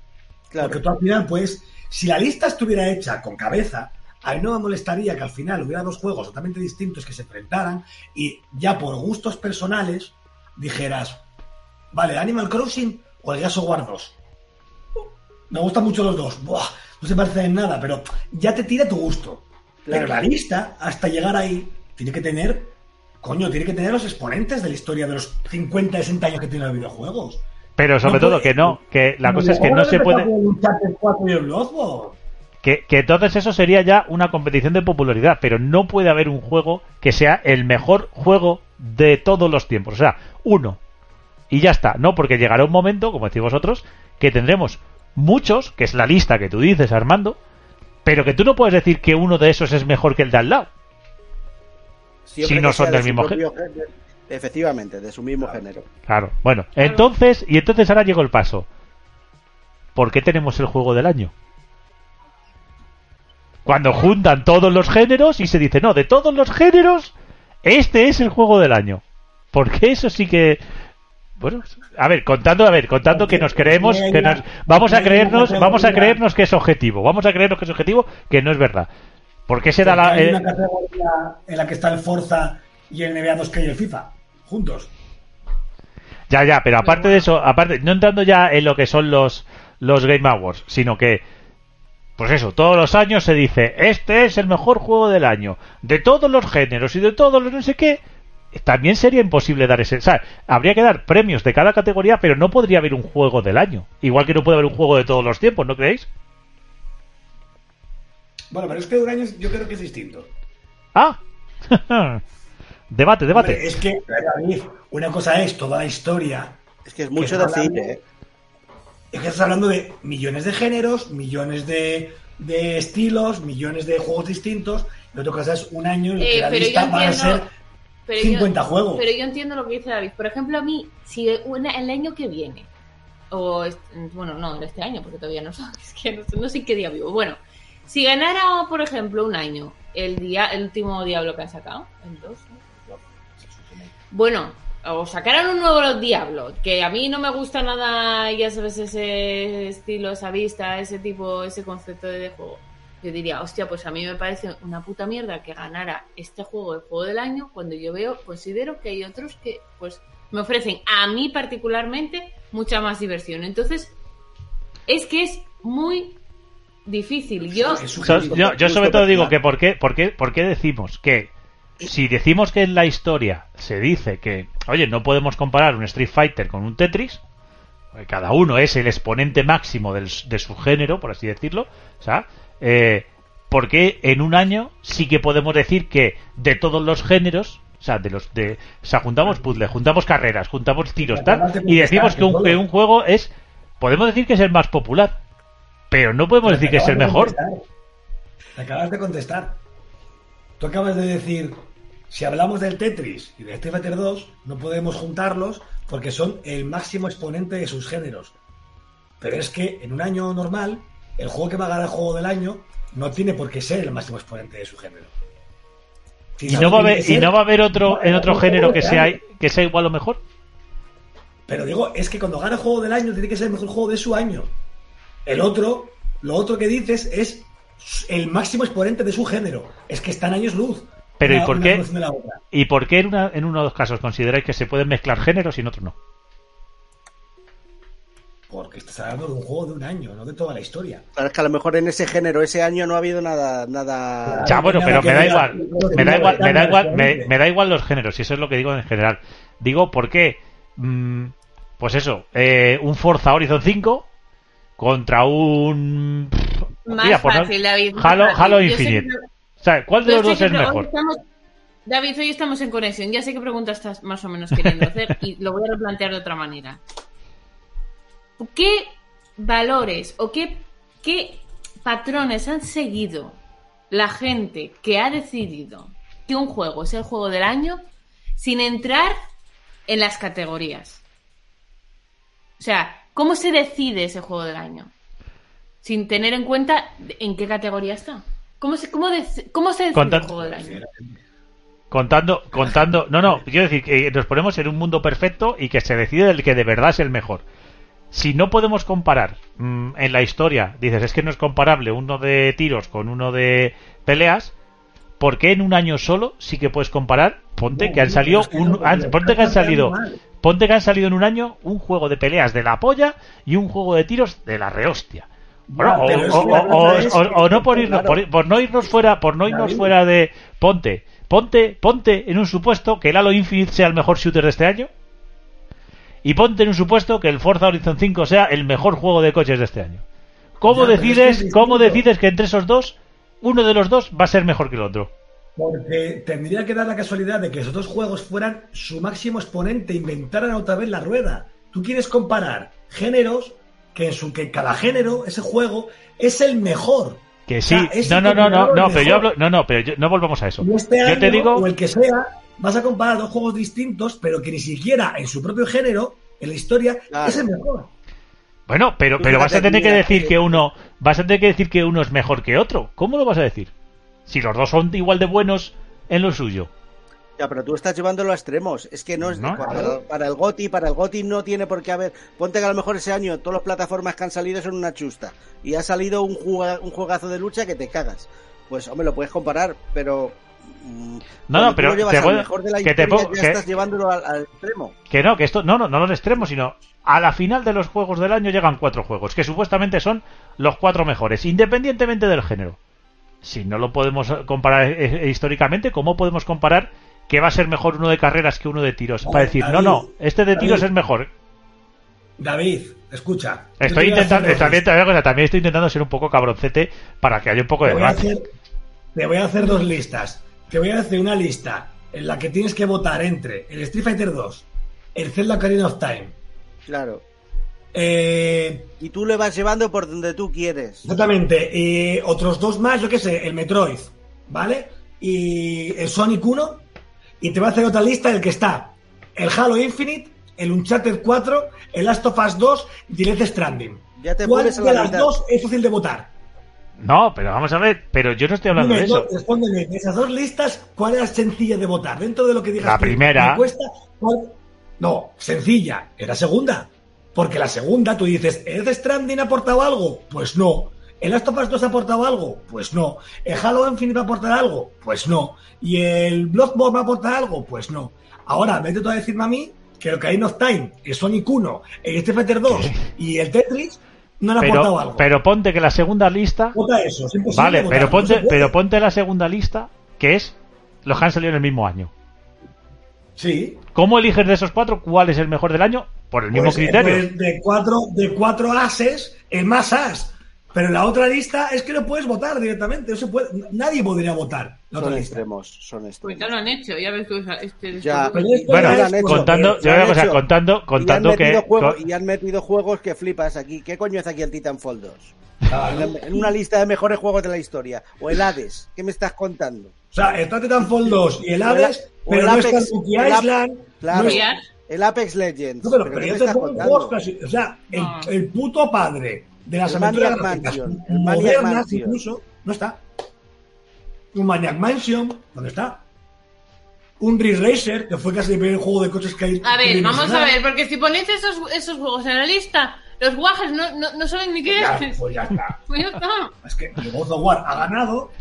claro, Porque tú al final, pues, si la lista estuviera hecha con cabeza, a mí no me molestaría que al final hubiera dos juegos totalmente distintos que se enfrentaran y ya por gustos personales dijeras, vale, Animal Crossing o el of War 2. Me gustan mucho los dos. Buah, no se parecen en nada, pero ya te tira tu gusto. Claro. Pero la lista, hasta llegar ahí, tiene que tener, coño, tiene que tener los exponentes de la historia de los 50, 60 años que tienen los videojuegos. Pero sobre No todo puede- que no, que la cosa es que ¿Cómo no se puede... con el Uncharted 4 y el Bloodborne? Que, que entonces eso sería ya una competición de popularidad, pero no puede haber un juego que sea el mejor juego de todos los tiempos. O sea, uno. Y ya está, ¿no? Porque llegará un momento, como decís vosotros, que tendremos muchos, que es la lista que tú dices, Armando, pero que tú no puedes decir que uno de esos es mejor que el de al lado. Siempre si no son del de mismo género. Efectivamente, de su mismo género. Claro. Bueno, entonces, y entonces ahora llegó el paso. ¿Por qué tenemos el juego del año? Cuando juntan todos los géneros y se dice, no, de todos los géneros, este es el juego del año. Porque eso sí que. Bueno, a ver, contando, a ver, contando que nos creemos, que nos, vamos a creernos, vamos a creernos que es objetivo, vamos a creernos que es objetivo, que no es verdad. ¿Por qué se da la, hay eh, una categoría en la que está el Forza y el NBA 2K y el FIFA, juntos. Ya, ya, pero aparte de eso, aparte, no entrando ya en lo que son los, los Game Awards, sino que, pues eso, todos los años se dice, este es el mejor juego del año, de todos los géneros y de todos los no sé qué, también sería imposible dar ese, o sea, habría que dar premios de cada categoría, pero no podría haber un juego del año, igual que no puede haber un juego de todos los tiempos, ¿no creéis? Bueno, pero es que año yo creo que es distinto. Ah, debate, debate. Hombre, es que, David, una cosa es toda la historia. Es que es mucho Que decir, hablando- ¿eh? Es que estás hablando de millones de géneros, millones de, de estilos, millones de juegos distintos. Y otra cosa es un año en el Eh, que la lista va a ser Pero 50 yo, juegos. Pero yo entiendo lo que dice David. Por ejemplo, a mí, si una- el año que viene, o bueno, no, en este año, porque todavía no sé, es que no, sé- no sé en qué día vivo. Bueno, si ganara, por ejemplo, un año, el día, el último Diablo que han sacado, el 2, ¿no? Bueno, o sacaran un nuevo Diablo, que a mí no me gusta nada, ya sabes, ese estilo, esa vista, ese tipo, ese concepto de juego. Yo diría, hostia, pues a mí me parece una puta mierda que ganara este juego el juego del año cuando yo veo, considero que hay otros que, pues, me ofrecen a mí particularmente mucha más diversión. Entonces, es que es muy difícil. Yo, yo, yo sobre todo digo que ¿por qué, por qué, por qué decimos que si decimos que en la historia se dice que, oye, no podemos comparar un Street Fighter con un Tetris, cada uno es el exponente máximo del, de su género, por así decirlo, o sea, eh, ¿por qué en un año sí que podemos decir que de todos los géneros, o sea, de los de, o sea, juntamos puzzles, juntamos carreras, juntamos tiros, tal, y decimos que un, que un juego es, podemos decir que es el más popular, pero no podemos decir que es el mejor. Te acabas de contestar. Tú acabas de decir si hablamos del Tetris y de Street Fighter 2, no podemos juntarlos porque son el máximo exponente de sus géneros. Pero es que en un año normal, el juego que va a ganar el juego del año no tiene por qué ser el máximo exponente de su género. ¿Y, no va a haber, ¿Y no va a haber otro en otro género que sea, que sea igual o mejor? Pero digo, es que cuando gana el juego del año tiene que ser el mejor juego de su año. El otro, lo otro que dices es el máximo exponente de su género. Es que está en años luz. Pero ¿y por qué, ¿y por qué en, una, en uno de los casos consideráis que se pueden mezclar géneros y en otro no? Porque estás hablando de un juego de un año, no de toda la historia. es que a lo mejor en ese género, ese año no ha habido nada. nada... Ya, bueno, pero me da igual. Me da igual, me da igual, me, da igual los géneros, y eso es lo que digo en general. Digo, ¿por qué? Mm, pues eso, eh, un Forza Horizon 5 contra un. Más fácil, David. Halo, Halo Infinite. O sea, ¿cuál de los dos es mejor? David, hoy estamos en conexión. Ya sé qué pregunta estás más o menos queriendo hacer y lo voy a replantear de otra manera. ¿Qué valores o qué, qué patrones han seguido la gente que ha decidido que un juego es el juego del año sin entrar en las categorías? O sea, ¿cómo se decide ese juego del año? Sin tener en cuenta en qué categoría está. ¿Cómo se, cómo, cómo se decide el juego del año? Contando, contando, no, no, quiero decir que nos ponemos en un mundo perfecto y que se decide el que de verdad es el mejor. Si no podemos comparar mm, en la historia, dices, es que no es comparable uno de tiros con uno de peleas, ¿por qué en un año solo sí que puedes comparar? Ponte que han salido un, ponte que han salido, ponte que han salido en un año un juego de peleas de la polla y un juego de tiros de la rehostia o, no por irnos, por, no irnos fuera, por no irnos fuera de ponte, ponte, ponte en un supuesto que el Halo Infinite sea el mejor shooter de este año y ponte en un supuesto que el Forza Horizon 5 sea el mejor juego de coches de este año. ¿Cómo decides, cómo decides que entre esos dos uno de los dos va a ser mejor que el otro? Porque tendría que dar la casualidad de que esos dos juegos fueran su máximo exponente, inventaran otra vez la rueda. Tú quieres comparar géneros que en su que cada género, ese juego, es el mejor. Que sí, no, no, no, no, no, pero yo hablo, no, no, pero yo, no volvamos a eso. Este yo te digo, o el que sea, vas a comparar dos juegos distintos, pero que ni siquiera en su propio género, en la historia, es el mejor. Bueno, pero, pero vas a tener que decir que uno, vas a tener que decir que uno es mejor que otro. ¿Cómo lo vas a decir? Si los dos son igual de buenos en lo suyo. Ya, pero tú estás llevándolo a extremos. Es que no es para, el GOTI, para el GOTI no tiene por qué haber. Ponte que a lo mejor ese año todas las plataformas que han salido son una chusta y ha salido un, un juegazo de lucha que te cagas. Pues hombre, lo puedes comparar, pero mm, no, no, pero te mejor de la que te ya estás llevándolo al, extremo. Que no, que esto no, no, no los extremos, sino a la final de los juegos del año llegan cuatro juegos que supuestamente son los cuatro mejores, independientemente del género. Si no lo podemos comparar eh, eh, históricamente, ¿cómo podemos comparar que va a ser mejor uno de carreras que uno de tiros. para decir, no, no, este de tiros es mejor. David, escucha. Estoy intentando, también, también, estoy intentando ser un poco cabroncete para que haya un poco de debate. Te voy a hacer dos listas. Te voy a hacer una lista en la que tienes que votar entre el Street Fighter 2, el Zelda Ocarina of Time. Claro. Eh, y tú le vas llevando por donde tú quieres. Exactamente. Y otros dos más, yo qué sé, el Metroid, ¿vale? Y el Sonic 1 y te va a hacer otra lista el que está el Halo Infinite, el Uncharted 4, el Last of Us 2 y el Stranding. Ya te ¿Cuál de las dos es fácil de votar? No, pero vamos a ver, pero yo no estoy hablando de eso. respóndeme, de esas dos listas, ¿cuál es sencilla de votar? Dentro de lo que digas la primera. ¿cuál, No, sencilla, era segunda. Porque la segunda tú dices, ¿el Stranding ha aportado algo? Pues no. ¿El Last of Us 2 ha aportado algo? Pues no. ¿El Halo Infinite va a aportar algo? Pues no. ¿Y el Bloodborne va a aportar algo? Pues no. Ahora, vete tú a decirme a mí que el Ocarina of Time, el Sonic 1, el Street Fighter 2 y el Tetris no han aportado Pero, algo. pero ponte que la segunda lista. Vota eso, es imposible Vale, votar, pero ponte, pero ponte la segunda lista, que es los que han salido en el mismo año. Sí. ¿Cómo eliges de esos cuatro cuál es el mejor del año? Por el mismo Pues, criterio. pues, de, cuatro, de cuatro ases, el más as. Pero en la otra lista es que no puedes votar directamente. No se puede, nadie podría votar la otra Son lista. extremos, son Pues extremos. ya lo han hecho, ya ves tú. Este, Ya. Pero Bueno, ya es hecho, contando, yo lo voy a han cosa, contando, contando y han que. juegos, y han metido juegos que flipas aquí. ¿Qué coño hace aquí el Titanfall 2? Claro. En, en una lista de mejores juegos de la historia. O el Hades. ¿Qué me estás contando? O sea, está Titanfall 2 y el O el- Hades, o pero el no Apex- está el Ap- Island. Claro. no es- Ya. El Apex Legends. No, pero, ¿Pero yo te pongo juegos casi. O sea, el, No. el puto padre de las El aventuras Mansion, el modernas, Mansion. incluso, no está. Un Maniac Mansion, ¿dónde está? Un Ridge Racer, que fue casi el primer juego de coches que hay. A ver, vamos a ver, porque si ponéis esos, esos juegos en la lista, los guajes no, no, no saben ni qué Ya, es. pues ya está. Pues ya está. Es que el God of War ha ganado,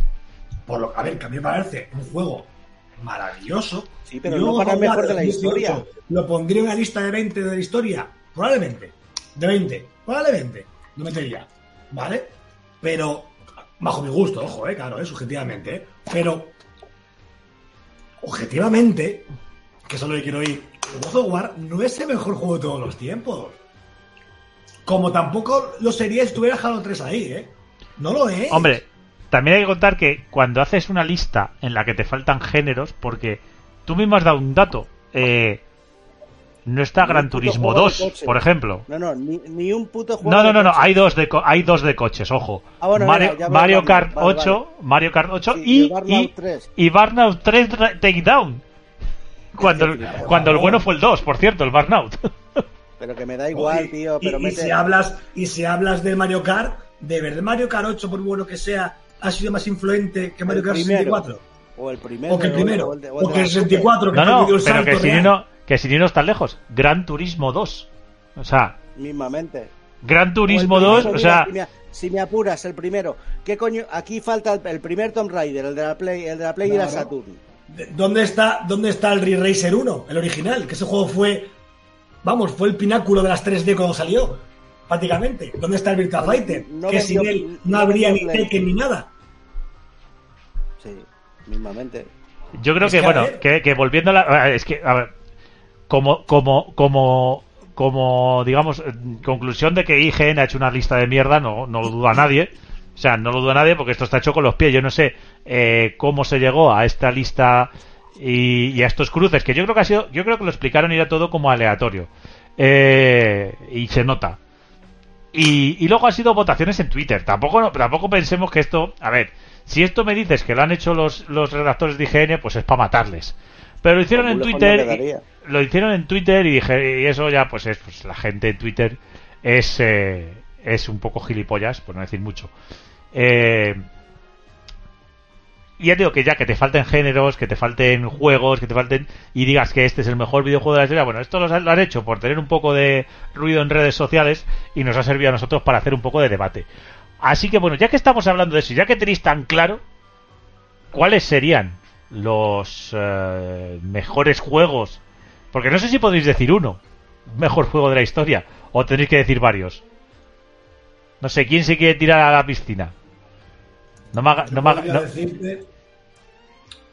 por lo a ver, que a mí me parece un juego maravilloso. Sí, pero Yo no para el mejor de la 18 historia. Lo pondría en una lista de 20 de la historia, probablemente. De 20, probablemente. Lo metería, ¿vale? Pero, bajo mi gusto, ojo, eh, claro, eh, subjetivamente, eh. Pero, objetivamente, que eso es lo que quiero oír, el God of War no es el mejor juego de todos los tiempos. Como tampoco lo sería si estuviera Halo 3 ahí, ¿eh? No lo es. Hombre, también hay que contar que cuando haces una lista en la que te faltan géneros, porque tú mismo has dado un dato, eh, no está Ni Gran Turismo juego de 2, coches. por ejemplo. No, no, ni, ni un puto juego. No, no, de no, no, hay dos de co- hay dos de coches, ojo. Ah, bueno, Mario, Kart vale, 8, Mario Kart 8 Sí, y, y Burnout y, 3. y Burnout 3 Ra- Takedown. Cuando, el- cuando el bueno fue el 2, por cierto, el Burnout. Pero que me da igual, Y- tío. y- Pero y, mete. si hablas y si hablas del Mario Kart, de verdad Mario Kart 8, por bueno que sea, ha sido más influente que Mario Kart primero. 64. O el primero. O que el primero. o el de- o O el de que el la Super. 64, que No, no, pero que si real. no, que si no está lejos. Gran Turismo 2. O sea, Mismamente. Gran O Turismo el 2, primero, o mira, sea, si me, si me apuras, el primero. ¿Qué coño? Aquí falta el, el primer Tomb Raider, el de la Play, el de la Play y la. Saturn. De- ¿Dónde está, ¿Dónde está el Ridge Racer 1, el original? Que ese juego fue, vamos, fue el pináculo de las 3D cuando salió, prácticamente. ¿Dónde está el Virtua Fighter? no que sin él no habría ni. Tekken ni nada. Sí, mismamente. yo creo Es que, bueno, que, que volviendo a la. Es que, a ver, como, como, como, como, digamos, conclusión de que IGN ha hecho una lista de mierda, no, no lo duda nadie. O sea, no lo duda nadie porque esto está hecho con los pies. Yo no sé eh, cómo se llegó a esta lista y, y a estos cruces, que yo creo que ha sido, yo creo que lo explicaron y era todo como aleatorio. Eh, y se nota. Y, y luego ha sido votaciones en Twitter. Tampoco, no- tampoco pensemos que esto. A ver, si esto me dices que lo han hecho los, los redactores de IGN, pues es para matarles. Pero lo hicieron Como en Twitter. y- lo hicieron en Twitter y dije, y eso ya, pues es. Pues la gente en Twitter es. eh, es un poco gilipollas, por no decir mucho. Eh, y ya digo que ya que te falten géneros, que te falten juegos, que te falten y digas que este es el mejor videojuego de la historia, bueno, esto lo, lo han hecho por tener un poco de ruido en redes sociales y nos ha servido a nosotros para hacer un poco de debate. Así que bueno, ya que estamos hablando de eso, ya que tenéis tan claro cuáles serían los eh, mejores juegos, porque no sé si podéis decir uno, mejor juego de la historia, o tenéis que decir varios. No sé, ¿quién se quiere tirar a la piscina? No me haga- no me haga- no- decirte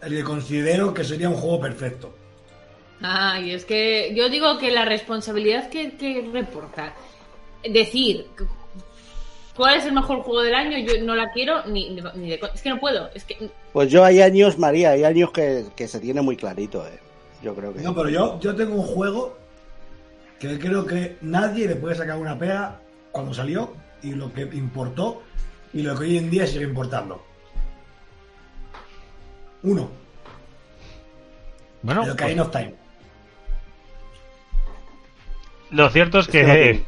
el que considero que sería un juego perfecto. Ah, y es que yo digo que la responsabilidad que, que reporta decir cu- cuál es el mejor juego del año, yo no la quiero ni, ni de co- Es que no puedo. Es que Pues yo hay años, María, hay años que, que se tiene muy clarito, eh. Yo creo que. No, pero yo, yo tengo un juego que creo que nadie le puede sacar una pega cuando salió y lo que importó y lo que hoy en día sigue importando. Uno, Bueno, el Ocarina of Time. lo cierto es Es que no que tiene-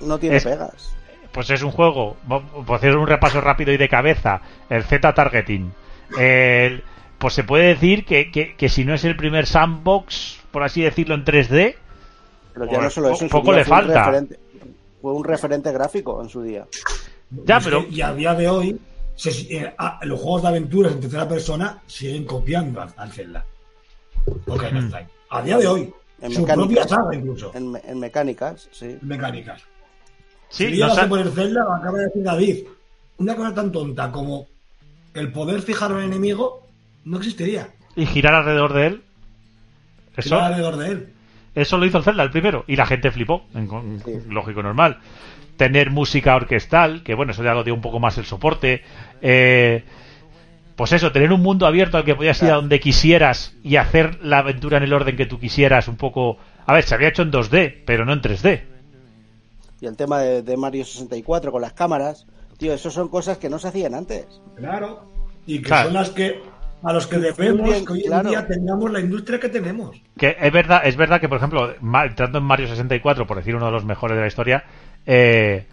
no tiene es- pegas. pues es un juego, por hacer un repaso rápido y de cabeza, el Z Targeting. El- pues se puede decir que, que, que si no es el primer sandbox, por así decirlo, en 3D, Pero ya Pues no solo eso, en su poco día le falta. referente- fue un referente gráfico en su día. Ya, pero- y a día de hoy, se- eh, a- los juegos de aventuras en tercera persona siguen copiando al, al Zelda. Of Time. A día de hoy. En su propia saga, incluso. En, en mecánicas, sí. en mecánicas. Sí, si llegas ha- a poner Zelda, lo acaba de decir David. Una cosa tan tonta como el poder fijar a un enemigo no existiría. y girar alrededor de él. Eso, Girar alrededor de él. eso lo hizo el Zelda el primero y la gente flipó, en- en- Sí. lógico normal. Tener música orquestal, que bueno, eso ya lo dio un poco más el soporte. Eh, pues eso, tener un mundo abierto al que podías ir a donde quisieras y hacer la aventura en el orden que tú quisieras, un poco... A ver, se había hecho en 2D, pero no en 3D. Y el tema de, de Mario 64 con las cámaras. Tío, eso son cosas que no se hacían antes. Claro. Y que Claro. son las que a los que debemos Bien, que hoy en claro. día tengamos la industria que tenemos. Que es verdad, es verdad que, por ejemplo, entrando en Mario 64, por decir uno de los mejores de la historia, eh,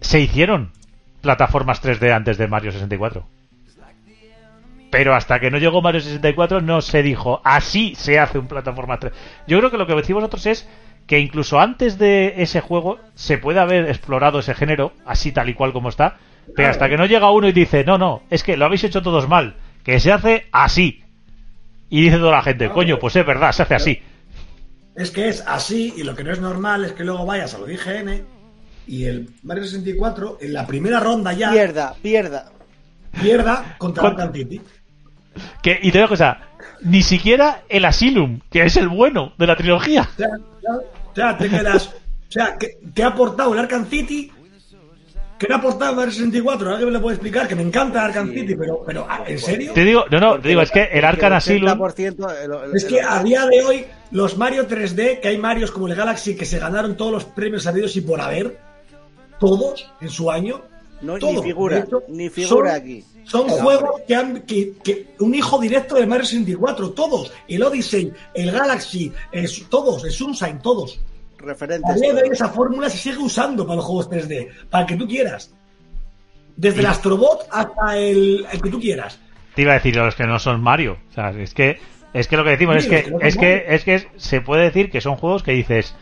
se hicieron plataformas 3D antes de Mario 64. Pero hasta que no llegó Mario 64 no se dijo, así se hace un plataforma 3. Yo creo que lo que decimos nosotros es que incluso antes de ese juego se puede haber explorado ese género, así tal y cual como está, pero hasta que no llega uno y dice, no, no, es que lo habéis hecho todos mal, que se hace así. Y dice toda la gente, coño, pues es verdad, se hace así. Es que es así y lo que no es normal es que luego vayas a lo de IGN y el Mario 64 en la primera ronda ya Pierda, pierda. pierda contra Con- Arkham City. Que, y te digo cosa, ni siquiera el Asylum, que es el bueno de la trilogía. O sea, o sea, te quedas. O sea, que, que ha aportado el Arkham City. ¿Qué le el Mario 64? ¿Alguien me lo puede explicar? Que me encanta Arkham Sí. City, pero, pero ah, ¿en serio? Te digo, no, no, te digo, es que el Arkham Asylum, 80%, el- el- Es que a día de hoy, los Mario 3D, que hay Marios como el Galaxy que se ganaron todos los premios habidos y por haber, todos en su año, No, todo. ni figura, hecho, ni figura son- aquí. Son juegos que han. Que, que un hijo directo de Mario 64, todos. El Odyssey, el Galaxy, es, todos, el Sunshine, todos. A Referentes. día de hoy esa fórmula se sigue usando para los juegos 3D, para el que tú quieras. Desde el Astrobot hasta el, el que tú quieras. te iba a decir los que no son Mario. O sea, es que, es que lo que decimos Sí, es que, que no son es que, es que se puede decir que son juegos que dices,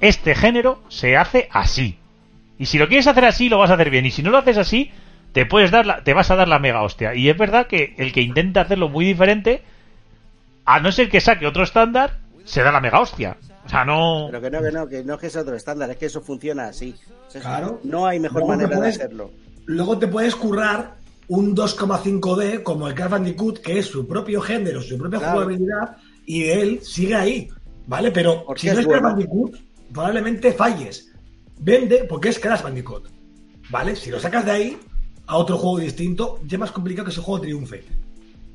este género se hace así. Y si lo quieres hacer así, lo vas a hacer bien. Y si no lo haces así, te puedes dar la, te vas a dar la mega hostia. Y es verdad que el que intenta hacerlo muy diferente, a no ser que saque otro estándar, se da la mega hostia. O sea, no. Pero que no, que no, que no es que sea otro estándar, es que eso funciona así. O sea, Claro. No hay mejor Luego manera puedes- de hacerlo. Luego te puedes currar un 2,5D como el Crash Bandicoot, que es su propio género, su propia Claro. jugabilidad, y él sigue ahí, ¿vale? Pero si no es es Crash bueno. Bandicoot, probablemente falles. Vende porque es Crash Bandicoot, ¿vale? Si lo sacas de ahí a otro juego distinto, ya es más complicado que ese juego triunfe.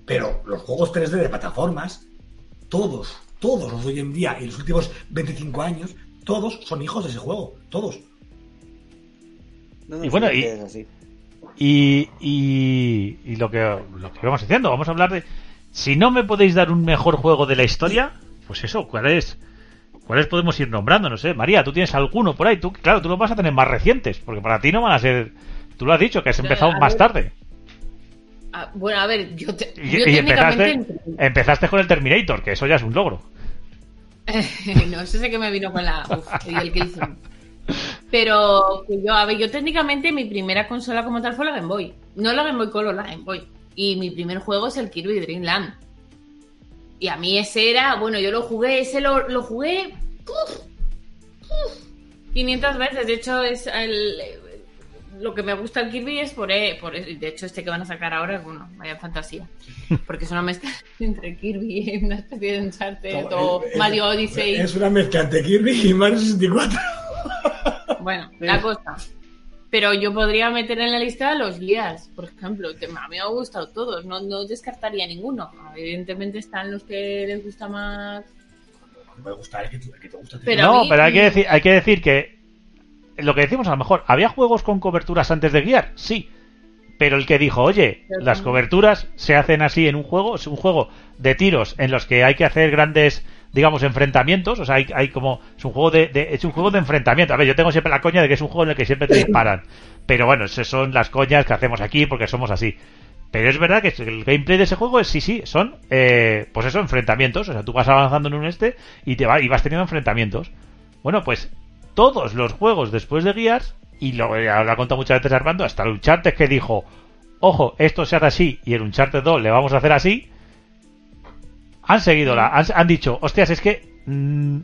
Pero los juegos 3D de plataformas, todos, todos los de hoy en día y los últimos 25 años, todos son hijos de ese juego, todos. No, no, Y bueno, sí, y- es así. Y, y, y lo que lo que vamos diciendo, vamos a hablar de si no me podéis dar un mejor juego de la historia, pues eso, ¿cuáles cuáles podemos ir nombrando? No sé, María, tú tienes alguno por ahí, tú claro, tú lo vas a tener más recientes, porque para ti no van a ser tú lo has dicho que has empezado a más ver. tarde. Ah, bueno, a ver, yo, te- Y, yo y técnicamente empezaste empezaste con el Terminator, que eso ya es un logro. no, ese sé que me vino con la. Uf, y el Killzone. Pero que yo, a ver, yo técnicamente mi primera consola como tal fue la Game Boy. No la Game Boy Color, la Game Boy. Y mi primer juego es el Kirby Dream Land. Y a mí ese era, bueno, yo lo jugué, ese lo, lo jugué uf, 500 veces. De hecho, es el, lo que me gusta el Kirby es por, e- por de hecho este que van a sacar ahora, bueno, vaya fantasía. Porque es una mezcla entre Kirby y una especie de Uncharted o Es- Mario Odyssey. Es una mezcla entre Kirby y Mario 64. Bueno, la cosa. Pero yo podría meter en la lista los guías, por ejemplo, que a mí me han gustado todos, no, no descartaría ninguno. Evidentemente están los que les gusta más. Me gusta el que, te- el que te gusta. Pero no, mí- pero hay que decir, hay que decir que lo que decimos a lo mejor, ¿había juegos con coberturas antes de guiar? Sí. Pero el que dijo, oye, las coberturas se hacen así en un juego, es un juego de tiros en los que hay que hacer grandes, digamos, enfrentamientos, o sea, hay, hay como, es un juego de, de- es un juego de enfrentamiento. A ver, yo tengo siempre la coña de que es un juego en el que siempre te disparan. Pero bueno, esas son las coñas que hacemos aquí porque somos así. Pero es verdad que el gameplay de ese juego es sí, sí, son, eh, pues eso, enfrentamientos. O sea, tú vas avanzando en un este y, te va, y vas teniendo enfrentamientos. Bueno, pues todos los juegos después de Gears, y lo, lo ha contado muchas veces Armando, hasta el Uncharted que dijo, ojo, esto se hace así y el Uncharted 2 le vamos a hacer así, han seguido la, han, han dicho, hostias, es que mm,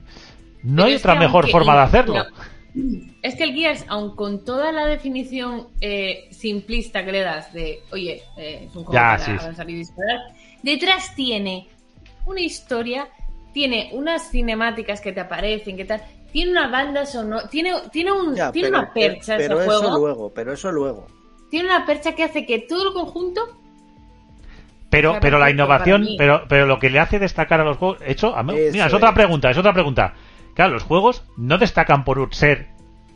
no hay otra mejor forma de hacerlo. no. Es que el Gears, aun con toda la definición eh, simplista que le das de, oye, eh, es un juego Ya, para sí, sí. avanzar y disparar, detrás tiene una historia, tiene unas cinemáticas que te aparecen, que tal, tiene una banda sonora, tiene, tiene, un, Ya, tiene pero, una percha pero ese eso juego, luego, pero eso luego. tiene una percha que hace que todo el conjunto Pero, pero la innovación, pero, pero lo que le hace destacar a los juegos, hecho, a mí- Eso mira, es otra pregunta, es otra pregunta. Claro, los juegos no destacan por ser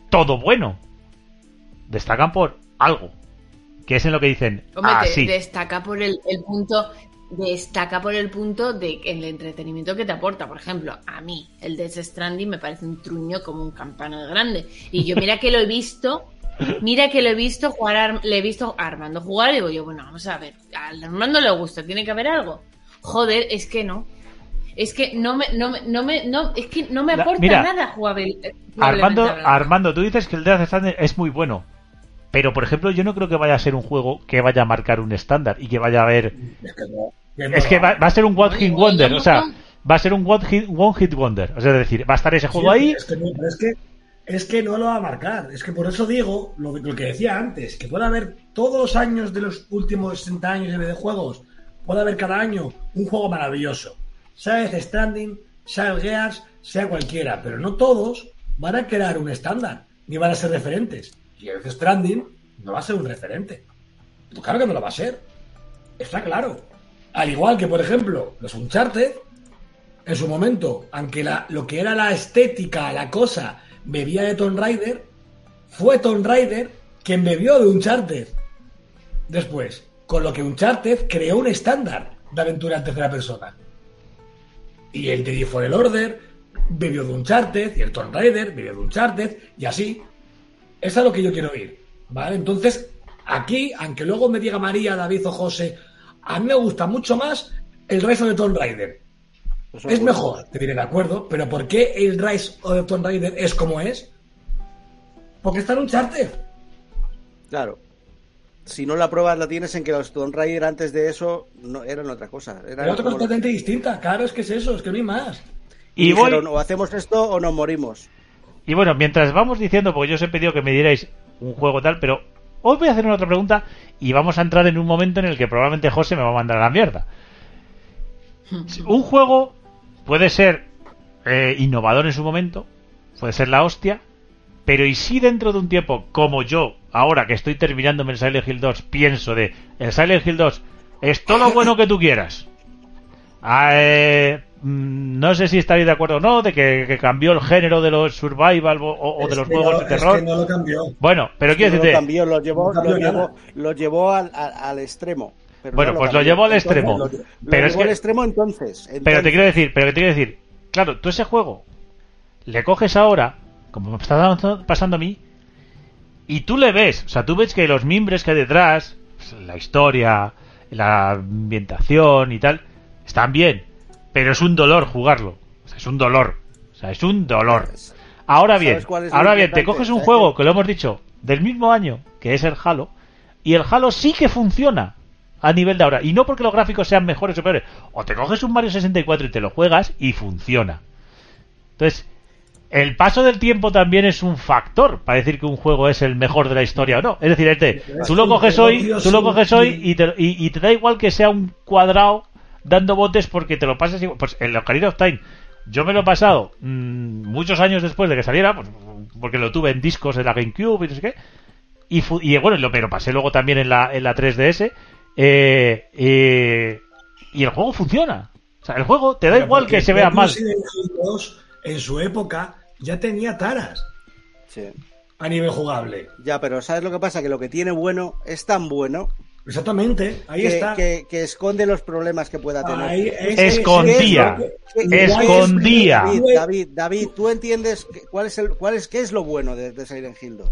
todo bueno, destacan por algo, que es en lo que dicen, Hombre, ah, te- sí, destaca por el, el punto destaca por el punto de el entretenimiento que te aporta. Por ejemplo, a mí el Death Stranding me parece un truño como un campano de grande. Y yo mira que lo he visto, mira que lo he visto jugar, le he visto a Armando jugar y digo yo, bueno, vamos a ver, a Armando le gusta, tiene que haber algo. Joder, es que no. Es que no me, no me, no me, no, es que no me aporta mira, nada eh, Armando, hablando. Armando, tú dices que el Death Stranding es muy bueno. Pero, por ejemplo, yo no creo que vaya a ser un juego que vaya a marcar un estándar y que vaya a haber... Es que va, va a ser un One Hit Wonder, o sea, va a ser un One Hit, one hit Wonder. O sea, es decir, va a estar ese juego Sí, ahí... Es que, no, pero es que es que no lo va a marcar. Es que por eso digo lo, lo que decía antes, que puede haber todos los años de los últimos 60 años de videojuegos, puede haber cada año un juego maravilloso. Sea Death Stranding, sea el Gears, sea cualquiera, pero no todos van a crear un estándar, ni van a ser referentes. Y el Death Stranding no va a ser un referente. Pues claro que no lo va a ser. Está claro. Al igual que, por ejemplo, los Uncharted, en su momento, aunque lo que era la estética, la cosa, bebía de Tomb Raider, fue Tomb Raider quien bebió de Uncharted. Después, con lo que Uncharted creó un estándar de aventura en tercera persona. Y el Jedi Fallen Order bebió de Uncharted, y el Tomb Raider bebió de Uncharted, y así. Es lo que yo quiero oír. ¿Vale? Entonces, aquí, aunque luego me diga María, David o José, a mí me gusta mucho más el Rise of the Tomb Raider. Eso Es mejor, te diré de acuerdo, pero ¿por qué el Rise of the Tomb Raider es como es? Porque está en un charter. Claro. Si no la pruebas, la tienes en que los Tomb Raider antes de eso no, eran otra cosa. Eran Era otra cosa totalmente distinta. Claro, es que es eso, es que no hay más. Y voy, dijeron, o hacemos esto o nos morimos. Y bueno, mientras vamos diciendo, porque yo os he pedido que me dierais un juego tal, pero os voy a hacer una otra pregunta y vamos a entrar en un momento en el que probablemente José me va a mandar a la mierda. Un juego puede ser eh, innovador en su momento, puede ser la hostia, pero y si dentro de un tiempo, como yo, ahora que estoy terminándome el Silent Hill 2, pienso de el Silent Hill 2 es todo lo bueno que tú quieras. Ah, eh, no sé si estaréis de acuerdo o no, de que, que cambió el género de los survival o, o de los que juegos no- de terror. Es que no lo cambió. Bueno, pero quiero No lo decirte, cambió, lo llevó, No cambió lo llevó, lo al, al- al extremo. Pero Bueno, no pues lo cambió. llevó al Entonces, extremo. Lo, lo Pero es llevó que- al extremo entonces. pero te quiero decir, pero te quiero decir, claro, tú ese juego le coges ahora, como me está dando- pasando a mí, y tú le ves, o sea, tú ves que los mimbres que hay detrás, pues, la historia, la ambientación y tal, están bien, pero es un dolor jugarlo, o sea, es un dolor, o sea, es un dolor. Ahora bien, ¿Sabes cuál es lo ahora bien, te coges un ¿Sabes juego que lo hemos dicho del mismo año, que es el Halo, y el Halo sí que funciona a nivel de ahora, y no porque los gráficos sean mejores o peores, o te coges un Mario 64 y te lo juegas y funciona. Entonces, el paso del tiempo también es un factor para decir que un juego es el mejor de la historia o no. Es decir, este, tú lo coges hoy, tú lo coges hoy y te, y, y te da igual que sea un cuadrado dando botes porque te lo pases igual. Pues el Ocarina of Time, yo me lo he pasado mm, muchos años después de que saliera, pues, porque lo tuve en discos de la GameCube y no sé qué. Y, fu- y bueno, lo, me lo pasé luego también en la, en la 3DS. eh, eh, y el juego funciona. O sea, el juego te da Pero igual que se vea mal. Silent Hill 2, en su época, ya tenía taras Sí. a nivel jugable. Ya, pero ¿sabes lo que pasa? Que lo que tiene bueno es tan bueno Exactamente, ahí que, está. que- que esconde los problemas que pueda tener. Ahí es- Escondía. es- ¿Qué- Escondía. David, David, David, tú entiendes cuál es el, cuál es, qué es lo bueno de, de Silent Hill 2.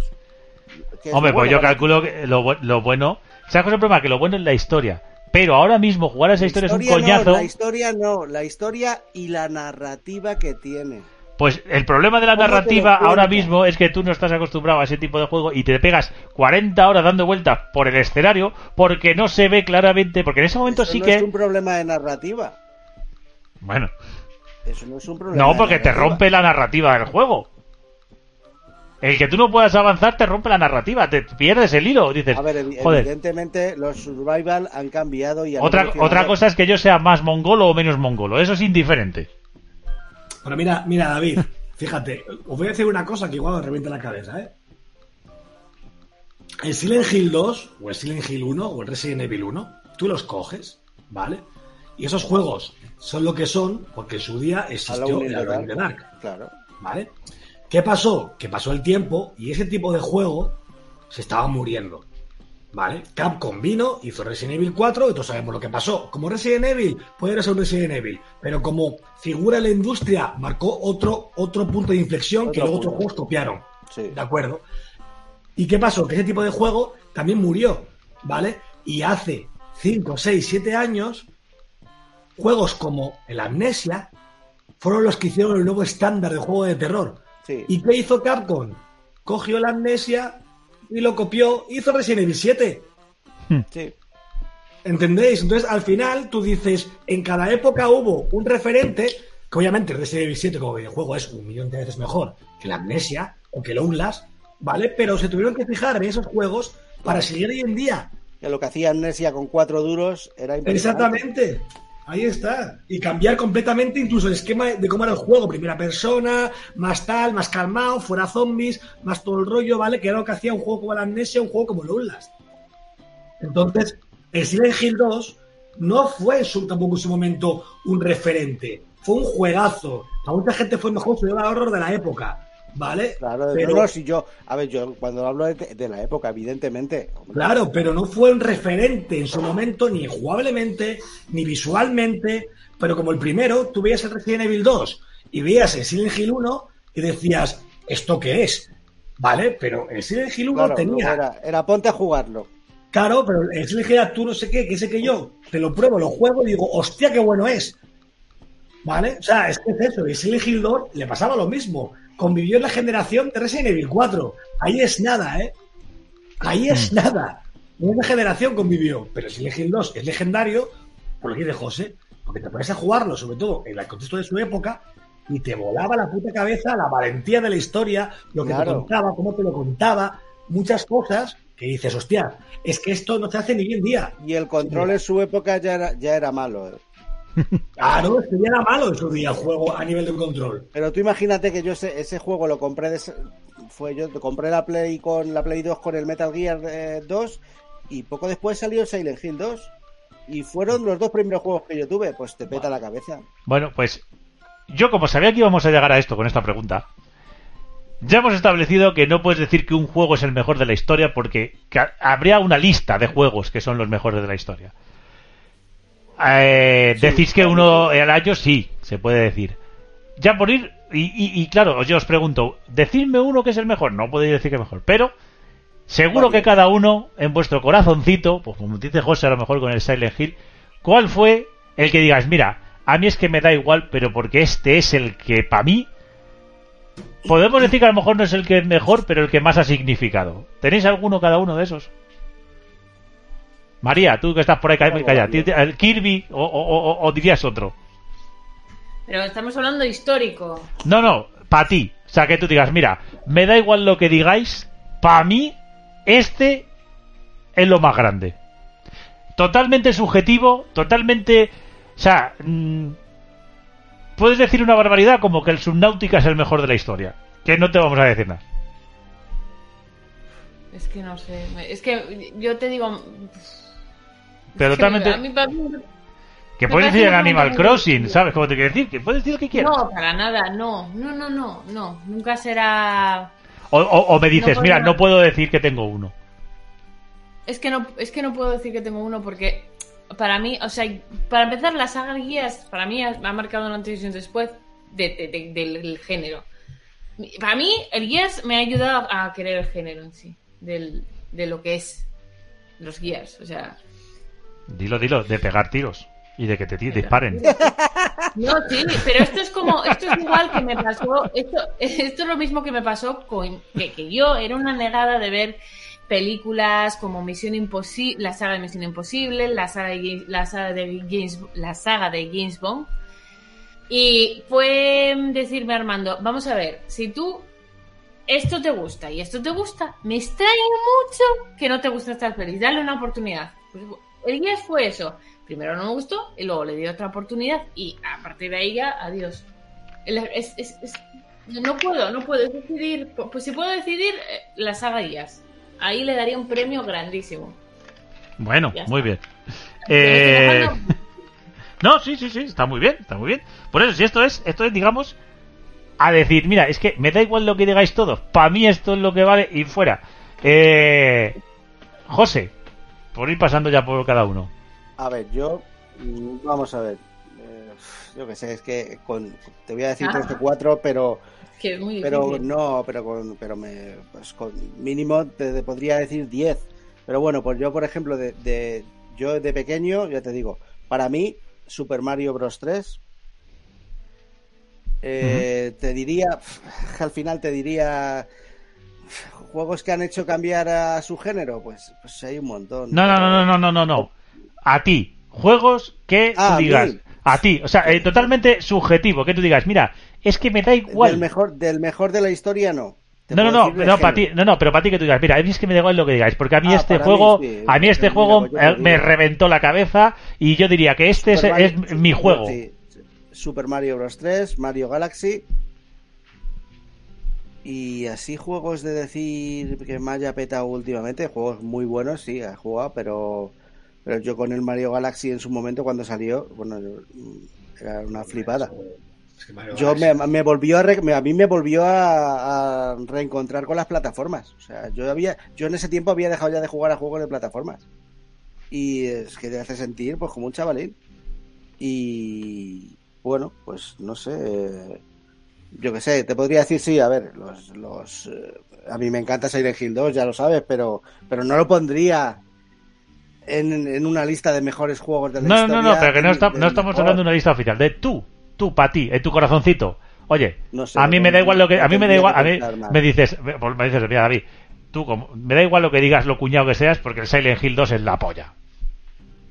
¿Qué es Hombre, pues yo calculo que lo, lo bueno. ¿Sabes cuál es el problema? Que lo bueno es la historia. Pero ahora mismo jugar a esa La historia es un historia no, coñazo. la historia no, la historia y la narrativa que tiene. Pues el problema de la ¿Cómo te lo narrativa ahora mismo es que tú no estás acostumbrado a ese tipo de juego y te pegas 40 horas dando vueltas por el escenario porque no se ve claramente. Porque en ese momento Eso sí no que. es un problema de narrativa. Bueno, Eso no es un problema. no, porque te rompe la narrativa del juego. El que tú no puedas avanzar te rompe la narrativa, te pierdes el hilo. Dices, A ver, joder. evidentemente los survival han cambiado y han Otra, otra cosa es que yo sea más mongolo o menos mongolo. Eso es indiferente. Pero mira, mira, David, fíjate, os voy a decir una cosa que igual os revienta la cabeza, ¿eh? El Silent Hill 2, o el Silent Hill 1, o el Resident Evil 1, tú los coges, ¿vale? Y esos juegos son lo que son porque en su día existió el Alone in the. Dark, Claro. ¿vale? ¿Qué pasó? Que pasó el tiempo y ese tipo de juego se estaba muriendo. ¿Vale? Capcom vino, hizo Resident Evil 4 y todos sabemos lo que pasó. Como Resident Evil, puede ser un Resident Evil, pero como figura en la industria, marcó otro, otro punto de inflexión que luego otros juegos copiaron. Sí. ¿De acuerdo? ¿Y qué pasó? Que ese tipo de juego también murió, ¿vale? Y hace 5, 6, 7 años, juegos como el Amnesia fueron los que hicieron el nuevo estándar de juego de terror. Sí. ¿Y qué hizo Capcom? Cogió la Amnesia y lo copió, hizo Resident Evil 7. Sí. ¿Entendéis? Entonces, al final, tú dices, en cada época hubo un referente, que obviamente Resident Evil 7 como videojuego es un millón de veces mejor que la Amnesia o que el Outlast, ¿vale? Pero se tuvieron que fijar en esos juegos para seguir hoy en día. Que lo que hacía Amnesia con cuatro duros era impresionante. Exactamente. Ahí está. Y cambiar completamente incluso el esquema de cómo era el juego. Primera persona, más tal, más calmado, fuera zombies, más todo el rollo, ¿vale? Que era lo que hacía un juego como la Amnesia, un juego como el Outlast. Entonces, el Silent Hill 2 no fue su, tampoco en su momento un referente. Fue un juegazo. A mucha gente fue mejor su horror de la época, ¿vale? Claro, pero, no, si yo, a ver, yo cuando hablo de, de la época, evidentemente, hombre, Claro, pero no fue un referente en su momento, ni jugablemente, ni visualmente. Pero como el primero, tú veías el Resident Evil 2 y veías el Silent Hill 1 y decías, ¿esto qué es? ¿Vale? Pero el Silent Hill 1 claro, tenía. era, era ponte a jugarlo. Claro, pero el Silent Hill era tú no sé qué, que sé que yo te lo pruebo, lo juego y digo, hostia, qué bueno es. ¿Vale? O sea, es que es eso. Y Silent Hill 2 le pasaba lo mismo. Convivió en la generación de Resident Evil 4. Ahí es nada, ¿eh? Ahí es nada. En esa generación convivió. Pero Silent Hill 2 es legendario, por lo que dice José, porque te pones a jugarlo, sobre todo en el contexto de su época, y te volaba la puta cabeza la valentía de la historia, lo que te contaba, cómo te lo contaba, muchas cosas que dices, hostia, es que esto no se hace ni hoy en día. Y el control en su época ya era, ya era malo. ¿eh? Claro, es que ya era malo en su día el juego a nivel de control. Pero tú imagínate que yo ese, ese juego lo compré de ese- fue yo compré la Play con la Play 2 con el Metal Gear eh, 2 y poco después salió Silent Hill 2 y fueron los dos primeros juegos que yo tuve, pues te peta la cabeza. Bueno, pues yo como sabía que íbamos a llegar a esto con esta pregunta, ya hemos establecido que no puedes decir que un juego es el mejor de la historia porque habría una lista de juegos que son los mejores de la historia. Eh, decís que uno al año sí, se puede decir. Ya por ir, y, y- y claro, yo os pregunto, decidme uno que es el mejor, no podéis decir que es mejor, pero seguro Vale. que cada uno en vuestro corazoncito, pues como dice José a lo mejor con el Silent Hill, ¿cuál fue el que digas, mira, a mí es que me da igual, pero porque este es el que para mí podemos decir que a lo mejor no es el que es mejor, pero el que más ha significado. ¿Tenéis alguno cada uno de esos? María, tú que estás por ahí calla, Tengo calla, varios. ¿el Kirby o, o- o- o dirías otro? Pero estamos hablando histórico. No, no, para ti. O sea, que tú digas, mira, me da igual lo que digáis, para mí este es lo más grande. Totalmente subjetivo, totalmente... O sea, mm, puedes decir una barbaridad como que el Subnautica es el mejor de la historia. Que no te vamos a decir nada. Es que no sé. Es que yo te digo. Pero totalmente... a mí- para mí- Que puedes decir en Animal Crossing. ¿sabes cómo te quiero decir? Que puedes decir lo que quieras. No, para nada, no. No, no, no, no. Nunca será. O, o- o me dices, No mira, no puedo decir que tengo uno. Es que no, es que no puedo decir que tengo uno porque para mí, o sea, para empezar, la saga Guías para mí ha, ha marcado un antes y un después de- de- de- del género. Para mí, el Guías me ha ayudado a querer el género en sí. del, de lo que es los Gears. O sea, Dilo, dilo, de pegar tiros y de que te disparen. No, sí, pero esto es como, esto es igual que me pasó, esto, esto es lo mismo que me pasó con, que, que yo era una negada de ver películas como Misión Imposible, la saga de Misión Imposible, la saga de, James- la saga de James, la saga de James Bond. Y fue decirme Armando, vamos a ver, si tú esto te gusta y esto te gusta, me extraña mucho que no te guste estas pelis, dale una oportunidad. Pues, el guía fue eso. Primero no me gustó y luego le di otra oportunidad y a partir de ahí ya, adiós. Es- es- es- no puedo, no puedo decidir. Pues si puedo decidir, eh, la saga Guías. Ahí le daría un premio grandísimo. Bueno, Ya muy está. bien. Eh, No, sí, sí, sí, está muy bien, está muy bien. Por eso, si esto es, esto es, digamos, a decir, mira, es que me da igual lo que digáis todos, para mí esto es lo que vale y fuera. Eh, José, por ir pasando ya por cada uno. A ver, yo. mm, Vamos a ver. Eh, yo qué sé, es que con, te voy a decir Ah. 3 de 4, pero. que es muy Pero difícil. no, pero con, pero me, pues con mínimo te, te podría decir 10. Pero bueno, pues yo, por ejemplo, de, de- yo de pequeño, ya te digo, para mí, Super Mario Bros. 3, eh, te diría, al final te diría, juegos que han hecho cambiar a su género, pues, pues hay un montón. No, no, no, no, no, no, no, no. A ti, juegos que Ah, tú digas, a ti, o sea, eh, totalmente subjetivo, que tú digas, mira, es que me da Del igual. mejor, del mejor de la historia, no. No, no, no, no, para ti, no, no, pero para ti que tú digas, mira, a mí es que me da igual lo que digáis, porque a mí Ah, este para mí juego, sí. a mí este Mira, juego te eh, me reventó la cabeza y yo diría que este es, Super es Mario- mi juego. sí. Super Mario Bros. 3, Mario Galaxy. Y así juegos de decir que me haya petado últimamente, juegos muy buenos, sí, he jugado, pero, pero yo con el Mario Galaxy en su momento cuando salió, bueno, yo- era una flipada. Es que Mario Yo me, me volvió a, re- a mí me volvió a, a reencontrar con las plataformas. O sea, yo había, yo en ese tiempo había dejado ya de jugar a juegos de plataformas. Y es que te hace sentir pues como un chavalín. Y bueno, pues no sé. Yo qué sé, te podría decir sí, a ver, los, los eh, a mí me encanta Silent Hill 2, ya lo sabes, pero, pero no lo pondría en, en una lista de mejores juegos de la No, no, historia. no, pero que no, está- no estamos mejor. hablando de una lista oficial, de tú, tú, para ti, en tu corazoncito. Oye, No sé, a mí me no- da igual lo que, a mí me da igual, a mí me dices, me pues me dices, mira David, tú como, me da igual lo que digas, lo cuñado que seas, porque el Silent Hill 2 es la polla.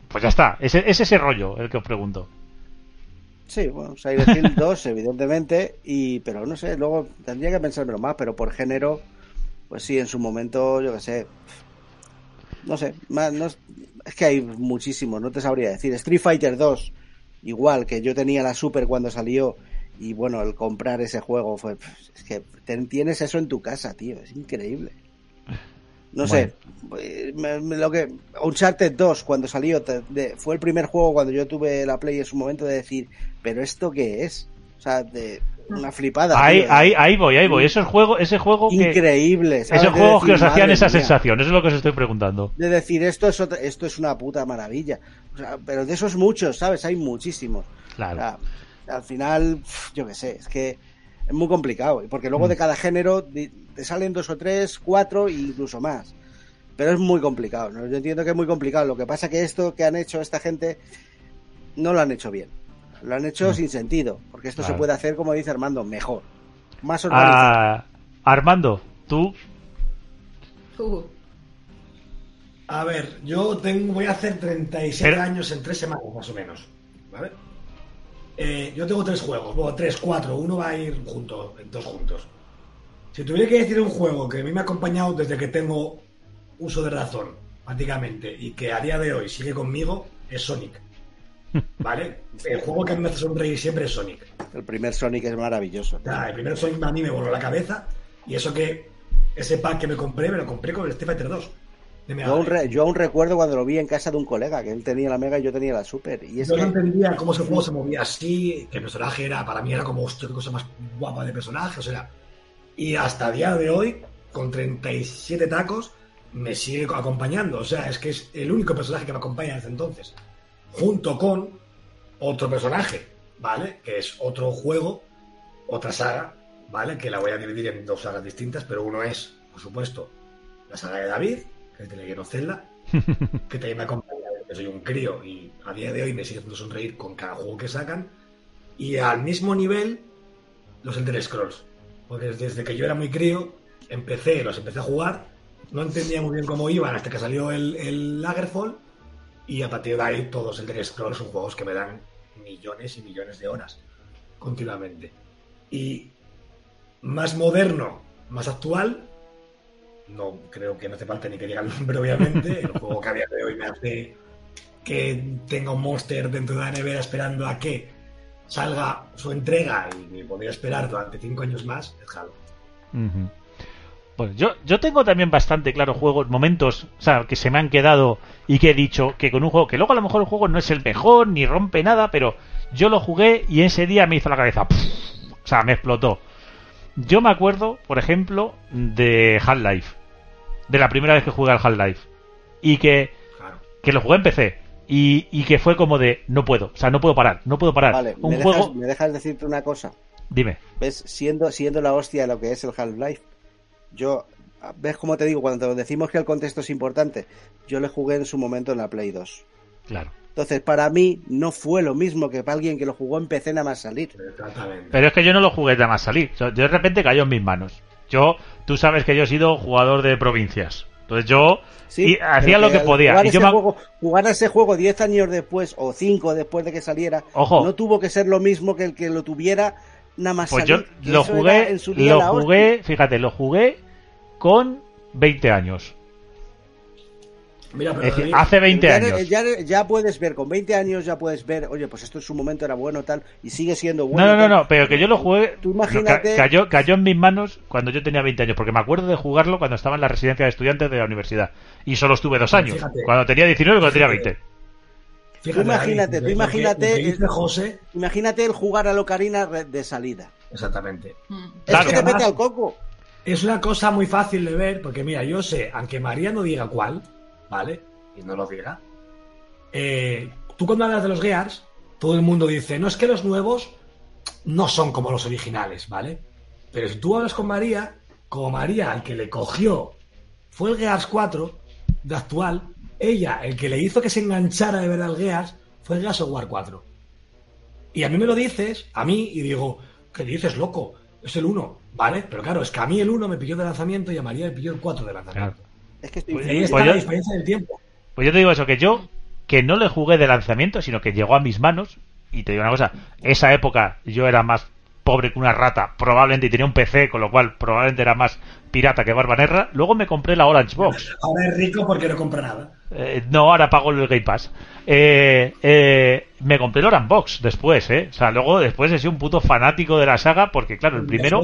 Pues ya está, ese- es ese rollo el que os pregunto. Sí, bueno, Silent Hill 2, evidentemente, y pero no sé, luego tendría que pensármelo más, pero por género, pues sí, en su momento, yo qué sé, no sé, más, no, es que hay muchísimos, no te sabría decir. Street Fighter 2, igual que yo tenía la Super cuando salió, y bueno, el comprar ese juego fue, es que ten- tienes eso en tu casa, tío, es increíble. No sé, eh, me- me- lo que Uncharted 2 cuando salió te- de- fue el primer juego cuando yo tuve la Play en su momento de decir, pero esto qué es? O sea, de una flipada. Ahí, tío, ahí, ahí voy, ahí voy. Eso es juego, ese juego que, increíble. ¿sabes? esos De juegos que decir, os hacían esa mía, sensación, eso es lo que os estoy preguntando. De decir esto es otra- esto es una puta maravilla. O sea, pero de esos muchos, ¿sabes? Hay muchísimos. Claro. O sea, al final, yo qué sé, es que es muy complicado. Porque luego Mm. de cada género te salen dos o tres, cuatro e incluso más. Pero es muy complicado, ¿no? Yo entiendo que es muy complicado. Lo que pasa que esto que han hecho esta gente no lo han hecho bien. Lo han hecho Mm. sin sentido. Porque esto Claro. se puede hacer, como dice Armando, mejor. Más organizado. Ah, Armando, tú, Uh, A ver, yo tengo, voy a hacer 37 Pero- años en tres semanas, más o menos. ¿Vale? Eh, yo tengo tres juegos, bueno, tres, cuatro. Uno va a ir junto, dos juntos. Si tuviera que decir un juego que a mí me ha acompañado desde que tengo uso de razón, prácticamente, y que a día de hoy sigue conmigo, es Sonic. ¿Vale? El juego que a mí me hace sonreír siempre es Sonic. El primer Sonic es maravilloso. El primer Sonic a mí me voló la cabeza, y eso que ese pack que me compré, me lo compré con el Street Fighter 2. de Mega Yo aún, re- yo aún recuerdo cuando lo vi en casa de un colega, que él tenía la Mega y yo tenía la Super. Y es Yo que no entendía cómo ese juego se movía así, que el personaje era, para mí era como, hostia, qué cosa más guapa de personaje, o sea. Y hasta día de hoy, con 37 tacos, me sigue acompañando. O sea, es que es el único personaje que me acompaña desde entonces. Junto con otro personaje, ¿vale? Que es otro juego, otra saga, ¿vale? Que la voy a dividir en dos sagas distintas, pero uno es, por supuesto, la saga de David, que te leyeron Zelda, que también me acompaña que soy un crío y a día de hoy me sigue haciendo sonreír con cada juego que sacan. Y al mismo nivel, los Elder Scrolls. Porque desde que yo era muy crío, empecé, los empecé a jugar, no entendía muy bien cómo iban hasta que salió el, el Lagerfall y a partir de ahí todos Elder Scrolls son juegos que me dan millones y millones de horas continuamente. Y más moderno, más actual, no creo que no hace falta ni que diga el nombre, obviamente. El juego que a día de hoy me hace que tenga un monster dentro de la nevera esperando a que salga su entrega y me podría esperar durante cinco años más, es Halo. Ujú. Pues yo, yo tengo también bastante claro juegos, momentos, o sea, que se me han quedado y que he dicho que con un juego, que luego a lo mejor el juego no es el mejor ni rompe nada, pero yo lo jugué y ese día me hizo la cabeza, o sea, me explotó. Yo me acuerdo, por ejemplo, de Half-Life, de la primera vez que jugué al Half-Life, y que, que lo jugué en PC, y, y que fue como de, no puedo, o sea, no puedo parar, no puedo parar. Vale, un ¿me, juego, dejas, me dejas decirte una cosa. dime, ¿Ves? Siendo, siendo la hostia de lo que es el Half-Life, yo, ¿ves cómo te digo? Cuando decimos que el contexto es importante, yo le jugué en su momento en la Play 2. claro. Entonces, para mí, no fue lo mismo que para alguien que lo jugó en PC nada más salir. Exactamente. Pero es que yo no lo jugué nada más salir. Yo de repente cayó en mis manos. Yo, tú sabes que yo he sido jugador de provincias. Entonces yo Sí, y hacía lo que podía. Jugar, Y yo ese me- juego, jugar a ese juego 10 años después o 5 después de que saliera, Ojo. no tuvo que ser lo mismo que el que lo tuviera nada más pues yo salir. que lo jugué, en su día lo la hostia. jugué, fíjate, lo jugué con 20 años. Mira, pero Es decir, hace 20 ya, años. Ya, ya puedes ver, con 20 años ya puedes ver, oye, pues esto en su momento era bueno tal, y sigue siendo bueno. No, no, no, no, pero que yo lo jugué. Tú imagínate- ca- cayó, cayó en mis manos cuando yo tenía 20 años, porque me acuerdo de jugarlo cuando estaba en la residencia de estudiantes de la universidad. Y solo estuve dos años. Fíjate. Cuando tenía 19 y cuando tenía 20. Fíjate, Tú imagínate, tú imagínate que el- José, Imagínate el jugar a Locarina de salida. exactamente. Mm. Claro. Es que te Además- mete al coco. Es una cosa muy fácil de ver, porque mira, yo sé, aunque María no diga cuál, ¿vale? Y no lo diga. eh, tú cuando hablas de los Gears, todo el mundo dice, no es que los nuevos no son como los originales, ¿vale? Pero si tú hablas con María, como María, el que le cogió fue el Gears 4 de actual, ella, el que le hizo que se enganchara de verdad al Gears, fue el Gears of War 4. Y a mí me lo dices, a mí, y digo, ¿qué dices, loco? Es el 1, ¿vale? Pero claro, es que a mí el 1 me pilló de lanzamiento y a María me pilló el 4 de lanzamiento. Es que estoy Pues Y ahí está Pues la yo- diferencia del tiempo. Pues yo te digo eso, que yo, que no le jugué de lanzamiento, sino que llegó a mis manos, y te digo una cosa, esa época yo era más pobre que una rata, probablemente, y tenía un PC, con lo cual probablemente era más pirata que Barbanerra, luego me compré la Orange Box. Ahora es rico porque no compra nada. Eh, no, ahora pago el Game Pass. Eh, eh, me compré el Orange Box después, ¿eh? O sea, luego después he sido un puto fanático de la saga, porque claro, el primero,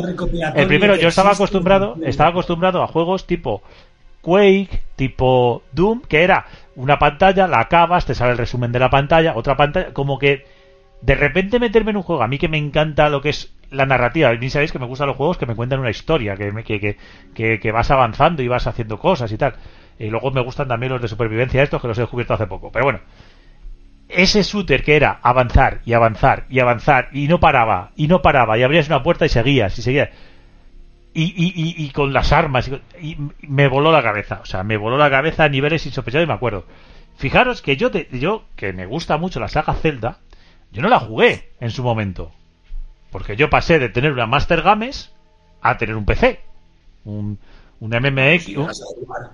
el primero yo estaba acostumbrado, estaba acostumbrado a juegos tipo Quake, tipo Doom, que era una pantalla, la acabas, te sale el resumen de la pantalla, otra pantalla, como que de repente meterme en un juego, a mí que me encanta lo que es la narrativa, a mí sabéis que me gustan los juegos que me cuentan una historia, que, que, que, que, vas avanzando y vas haciendo cosas y tal. Y luego me gustan también los de supervivencia estos, que los he descubierto hace poco. Pero bueno, ese shooter que era avanzar y avanzar y avanzar y no paraba y no paraba y abrías una puerta y seguías y seguías y, y, y, y con las armas y me voló la cabeza o sea me voló la cabeza a niveles insospechados y me acuerdo fijaros que yo te- yo que me gusta mucho la saga Zelda yo no la jugué en su momento porque yo pasé de tener una Master Games a tener un PC un, un MMX un- llegas a jugar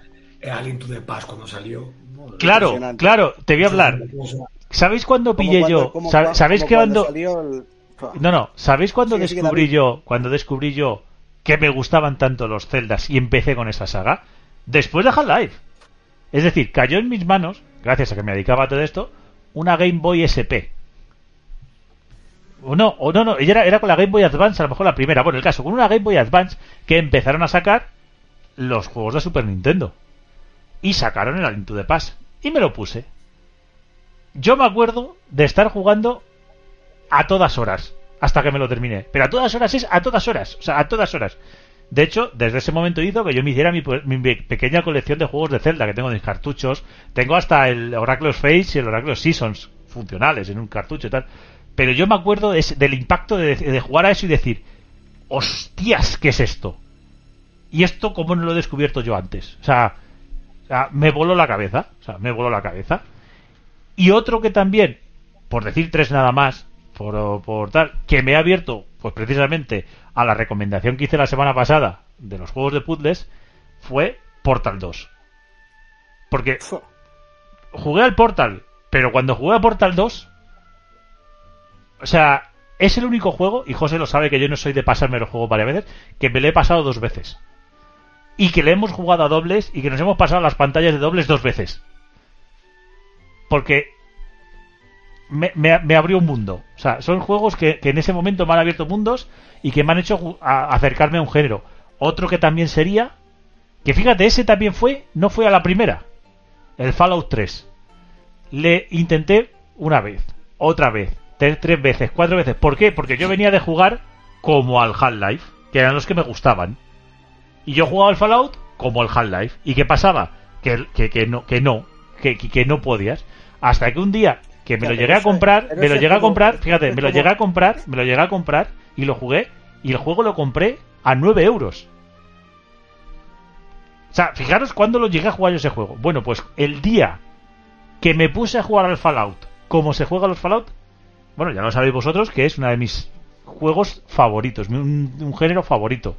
al Into the Past cuando salió. claro claro te voy a hablar ¿sabéis cuándo pillé cuando- yo ¿sabéis que cuando salió el- no, no. ¿Sabéis cuándo descubrí yo, cuando descubrí yo que me gustaban tanto los Zeldas y empecé con esa saga? Después de Half-Life. Es decir, cayó en mis manos, gracias a que me dedicaba a todo esto, una Game Boy SP. O no, o no, no, ella era, era con la Game Boy Advance, a lo mejor la primera. Bueno, el caso, con una Game Boy Advance que empezaron a sacar los juegos de Super Nintendo. Y sacaron el Link to the Past. Y me lo puse. Yo me acuerdo de estar jugando a todas horas hasta que me lo terminé. Pero a todas horas es a todas horas, o sea, a todas horas. De hecho, desde ese momento hizo que yo me hiciera mi, mi pequeña colección de juegos de Zelda que tengo en mis cartuchos. Tengo hasta el Oracle of y el Oracle of Seasons funcionales en un cartucho y tal. Pero yo me acuerdo de del impacto de, de jugar a eso y decir, hostias, ¿qué es esto? Y esto, ¿cómo no lo he descubierto yo antes? O sea, o sea, me voló la cabeza. O sea, me voló la cabeza. Y otro que también, por decir tres nada más, por, por tal, que me ha abierto, pues precisamente a la recomendación que hice la semana pasada de los juegos de puzzles, fue Portal 2. Porque jugué al Portal, pero cuando jugué a Portal 2, o sea, es el único juego, y José lo sabe que yo no soy de pasarme los juegos varias veces, que me lo he pasado dos veces. Y que le hemos jugado a dobles y que nos hemos pasado las pantallas de dobles dos veces. Porque me, abrió un mundo. O sea, son juegos que, en ese momento me han abierto mundos y que me han hecho acercarme a un género. Otro que también sería, que fíjate, ese también fue, no fue a la primera, el Fallout 3. Le intenté una vez, otra vez, tres, tres veces, cuatro veces. ¿Por qué? Porque yo venía de jugar como al Half-Life, que eran los que me gustaban. Y yo jugaba al Fallout como al Half-Life. ¿Y qué pasaba? Que, que, que no, que no, que, que- no podías. Hasta que un día que me lo llegué a comprar, me lo llegué a comprar, fíjate, me lo llegué a comprar, me lo llegué a comprar y lo jugué. Y el juego lo compré a 9 euros. O sea, fijaros cuándo lo llegué a jugar yo ese juego. Bueno, pues el día que me puse a jugar al Fallout, como se juega a los Fallout, bueno, ya lo sabéis vosotros que es uno de mis juegos favoritos, un, un género favorito.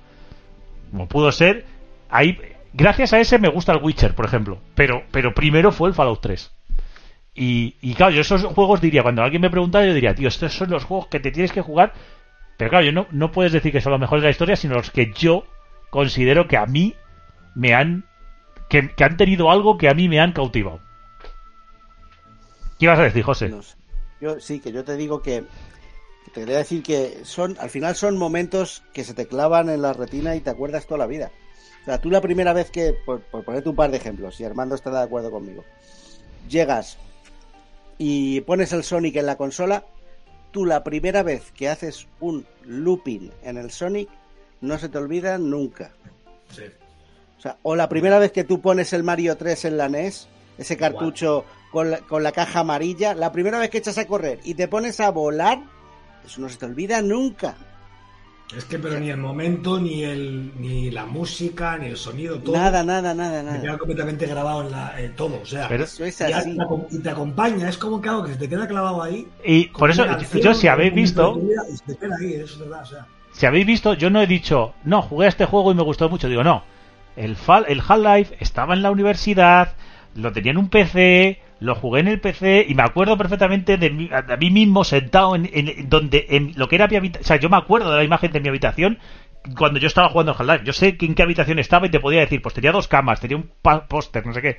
Como pudo ser, ahí, gracias a ese me gusta el Witcher, por ejemplo, pero, pero primero fue el Fallout 3. Y, y claro, yo esos juegos diría, cuando alguien me preguntara, yo diría, tío, estos son los juegos que te tienes que jugar. Pero claro, yo no, no puedes decir que son los mejores de la historia, sino los que yo considero que a mí me han. que, que han tenido algo que a mí me han cautivado. ¿Qué ibas a decir, José? Yo sí, que yo te digo que, que te quería decir que son, al final son momentos que se te clavan en la retina y te acuerdas toda la vida. O sea, tú la primera vez que, por, por ponerte un par de ejemplos, si Armando está de acuerdo conmigo, llegas y pones el Sonic en la consola, tú la primera vez que haces un looping en el Sonic, no se te olvida nunca. Sí. O sea, o la primera vez que tú pones el Mario 3 en la NES, ese cartucho con la, con la caja amarilla, la primera vez que echas a correr y te pones a volar, eso no se te olvida nunca. Es que, pero ni el momento, ni el ni la música, ni el sonido, todo. Nada, nada, nada, Me queda nada. completamente grabado en la, eh, todo. O sea, Pero- Eso es y, así. te, acom- y te acompaña. Es como que algo que se te queda clavado ahí. Y por eso, yo, si habéis visto, tu vida, y se te queda ahí, eso es verdad. O sea, si habéis visto, yo no he dicho, no, jugué a este juego y me gustó mucho. Digo, no, el, Fall- el Half-Life estaba en la universidad, lo tenía en un PC, lo jugué en el PC y me acuerdo perfectamente de mí, de mí mismo sentado en, en- donde, en lo que era mi habitación. O sea, yo me acuerdo de la imagen de mi habitación cuando yo estaba jugando al Half-Life. Yo sé que en qué habitación estaba y te podía decir, pues tenía dos camas, tenía un póster, no sé qué.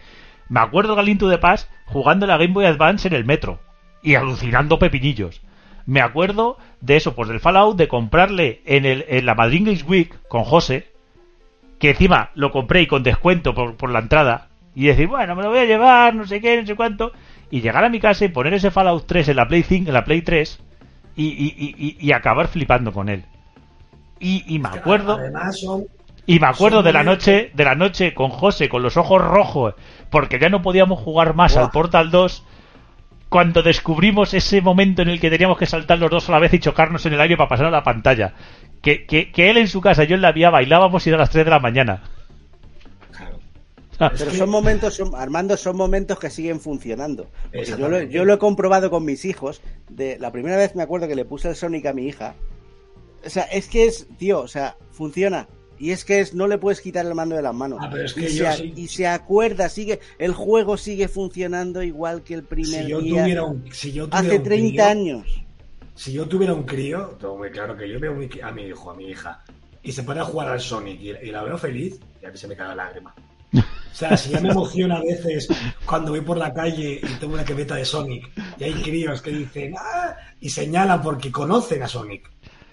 Me acuerdo de Galinto de Paz jugando la Game Boy Advance en el metro y alucinando pepinillos. Me acuerdo de eso, pues del Fallout, de comprarle en, el, en la Madrid Games Week con José, que encima lo compré y con descuento por, por la entrada, y decir, bueno, me lo voy a llevar, no sé qué, no sé cuánto, y llegar a mi casa y poner ese Fallout 3 en la Play 5, en la Play 3, y, y, y, y- acabar flipando con él. Y, y me acuerdo... Además, son. Y me acuerdo de la noche, de la noche con José con los ojos rojos, porque ya no podíamos jugar más al Portal 2 cuando descubrimos ese momento en el que teníamos que saltar los dos a la vez y chocarnos en el aire para pasar a la pantalla. Que, que, que él en su casa yo en la vía bailábamos y era a las 3 de la mañana. Pero son momentos, son, Armando, son momentos que siguen funcionando. Yo, lo, Exactamente. yo lo he comprobado con mis hijos. De la primera vez me acuerdo que le puse el Sonic a mi hija. O sea, es que es, tío, o sea, funciona. Y es que es, no le puedes quitar el mando de las manos. Ah, pero es que y, yo se, sí. y se acuerda, sigue, el juego sigue funcionando igual que el primer Si yo día. tuviera un. Si yo tuviera hace un 30 crío- años. Si yo tuviera un crío, tengo muy claro que yo veo a mi hijo, a mi hija, y se pone a jugar al Sonic y, y la veo feliz, y a mí se me cae la lágrima. O sea, si ya me emociona a veces cuando voy por la calle y tengo una quebeta de Sonic y hay críos que dicen ¡Ah! y señalan porque conocen a Sonic.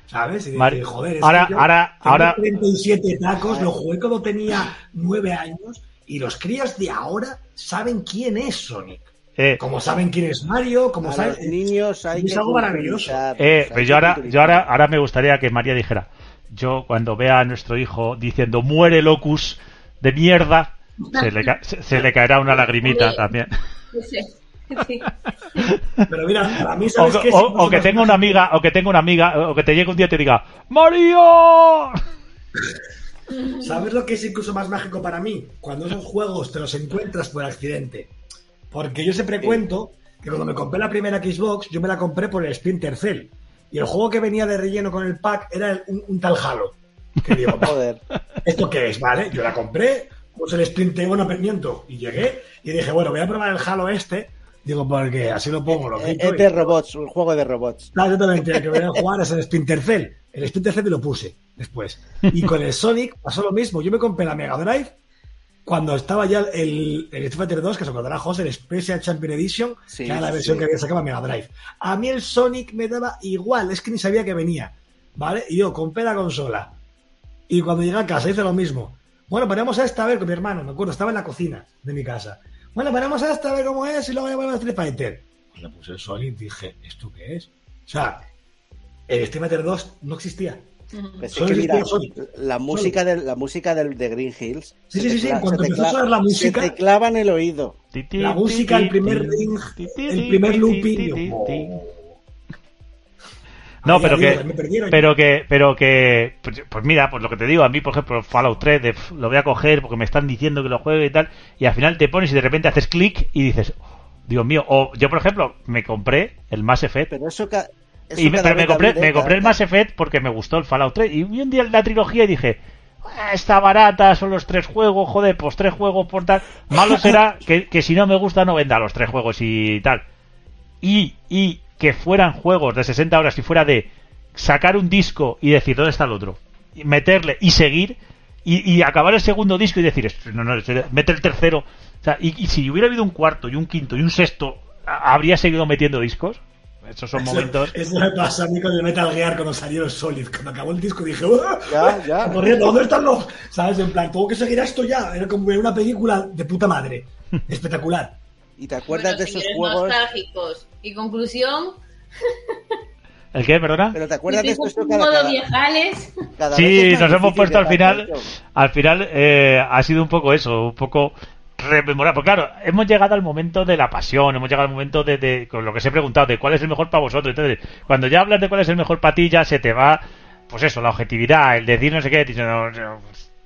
¿Sabes? Y dicen, joder, es ahora- que yo ahora- tengo ahora- 37 tacos, lo jugué cuando tenía 9 años y los críos de ahora saben quién es Sonic. eh, Como saben quién es Mario, como saben. los niños hay es que algo maravilloso. eh, que yo ahora, yo ahora, ahora me gustaría que María dijera, yo cuando vea a nuestro hijo diciendo muere locus de mierda, se le, ca- se, se le caerá una lagrimita también. Sí. Pero mira, para mí, O, ¿sabes qué? o- o que tenga una amiga, o que tenga una amiga, o que te llegue un día y te diga, ¡Mario! ¿Sabes lo que es incluso más mágico para mí? Cuando esos juegos te los encuentras por accidente. Porque yo siempre cuento que cuando me compré la primera Xbox, yo me la compré por el Splinter Cell. Y el juego que venía de relleno con el pack era un, un tal Halo. Que digo, Joder. ¿esto qué es? Vale, yo la compré, puse el Splinter, bueno, miento, y llegué y dije, bueno, voy a probar el Halo este. Digo, porque así lo pongo, lo Eh, quito Es y- de robots, un juego de robots. Ah, exactamente, el que voy a jugar es el Splinter Cell. El Splinter Cell lo puse después. Y con el Sonic pasó lo mismo. Yo me compré la Mega Drive cuando estaba ya el, el Fighter 2, que se encontrará José, el Special Champion Edition, Sí, que era la versión sí. que había sacado Mega Drive. A mí el Sonic me daba igual, es que ni sabía que venía. ¿Vale? Y yo compré la consola. Y cuando llegué a casa hice lo mismo. Bueno, ponemos a esta a ver con mi hermano, me acuerdo, estaba en la cocina de mi casa. Bueno, ponemos a esta a ver cómo es y luego ya ponemos a Street Fighter. Le puse el Sonic y dije, ¿esto qué es? O sea, el Street Fighter 2 no existía. Pues es que mira, la música, del, la música del, de Green Hills. Sí, sí, sí, sí, cuando empezó a sonar la música- Se te clava en el oído. La música, el primer ring, el primer looping, No, pero que, me perdieron. pero que, pero que, pues, pues mira, pues lo que te digo, a mí, por ejemplo, Fallout 3, de, pf, lo voy a coger porque me están diciendo que lo juegue y tal, y al final te pones y de repente haces clic y dices, "Oh, Dios mío, o yo, por ejemplo, me compré el Mass Effect, Pero eso, ca- eso y me, pero me compré, me compré el Mass Effect porque me gustó el Fallout 3, y vi un día la trilogía y dije, "Ah, está barata, son los tres juegos, joder, pues tres juegos por tal, malo será que, que si no me gusta no venda los tres juegos y tal. Y, y que fueran juegos de 60 horas y fuera de sacar un disco y decir dónde está el otro, y meterle y seguir y, y acabar el segundo disco y decir "Esto- no, no, este- mete el tercero. O sea, y, y si hubiera habido un cuarto y un quinto y un sexto, ¿ha- ¿habría seguido metiendo discos? Esos son Eso- momentos. Eso me pasa a mí con el Metal Gear cuando salió el Solid. Cuando acabó el disco dije, "¡Ah!". Ya, ya. Corriendo, ¿dónde están los? ¿Sabes? En plan, tengo que seguir a esto ya. Era como ver una película de puta madre. Espectacular. Y te acuerdas Bueno, de esos juegos. nostálgicos. Y conclusión, ¿El qué, perdona? Pero te acuerdas de esto cada, modo cada- viejales. cada vez Sí, nos hemos puesto al final. Al final eh, ha sido un poco eso, un poco rememorar. Porque claro, hemos llegado al momento de la pasión, hemos llegado al momento de, de- con lo que os he preguntado, de cuál es el mejor para vosotros. Entonces, cuando ya hablas de cuál es el mejor para ti, ya se te va, pues eso, la objetividad, el decir no sé qué, no,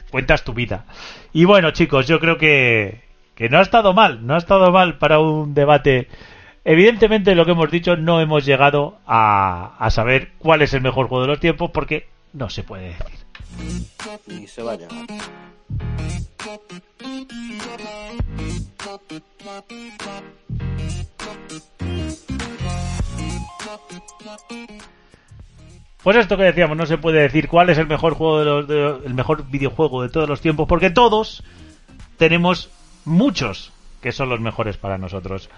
cuentas tu vida. Y bueno, chicos, yo creo que, que no ha estado mal, no ha estado mal para un debate. Evidentemente, lo que hemos dicho, no hemos llegado a, a saber cuál es el mejor juego de los tiempos, porque no se puede decir. Y se va a llegar. Pues esto que decíamos, no se puede decir cuál es el mejor juego de los, de- el mejor videojuego de todos los tiempos, porque todos tenemos muchos que son los mejores para nosotros.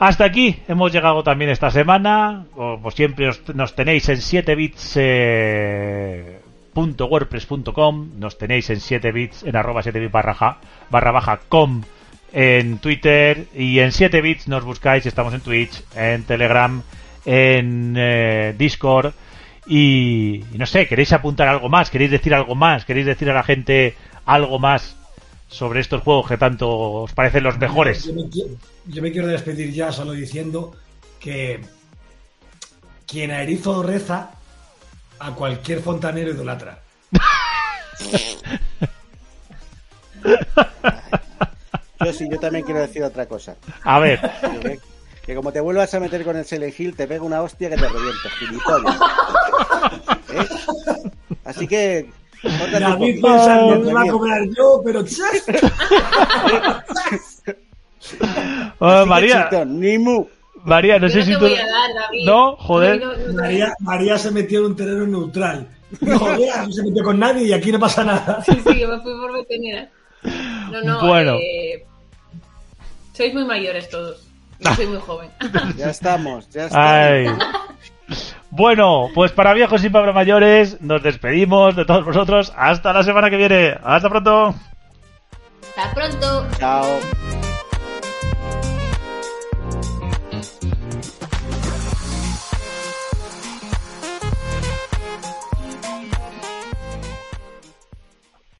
Hasta aquí hemos llegado también esta semana. Como siempre os- nos tenéis en 7bits eh, punto wordpress.com, nos tenéis en 7bits en arroba 7bits barra, ja- barra baja com en Twitter y en 7bits nos buscáis, estamos en Twitch, en Telegram, en eh, Discord y no sé, ¿queréis apuntar algo más? ¿Queréis decir algo más? ¿Queréis decir a la gente algo más sobre estos juegos que tanto os parecen los mejores? Yo me, qui- yo me quiero despedir ya solo diciendo que quien a erizo reza, a cualquier fontanero idolatra. Yo sí, yo también quiero decir otra cosa. A ver, Que, que como te vuelvas a meter con el Silent Hill, te pega una hostia que te revienta. ¿Eh? Así que. David poco. pensando, me va a cobrar yo, pero ¡chas! oh, que, María, chito, ni mu. María, no Yo sé no si te tú... voy a dar, David. No, joder. No, no, no, María, María se metió en un terreno neutral. No, vea, no se metió con nadie y aquí no pasa nada. Sí, sí, yo me fui por veterinaria. No, no, Bueno. eh, sois muy mayores todos. Yo soy muy joven. Ya estamos, ya estamos. Ay. Bueno, pues para viejos y para mayores, nos despedimos de todos vosotros. Hasta la semana que viene. Hasta pronto. Hasta pronto. Chao.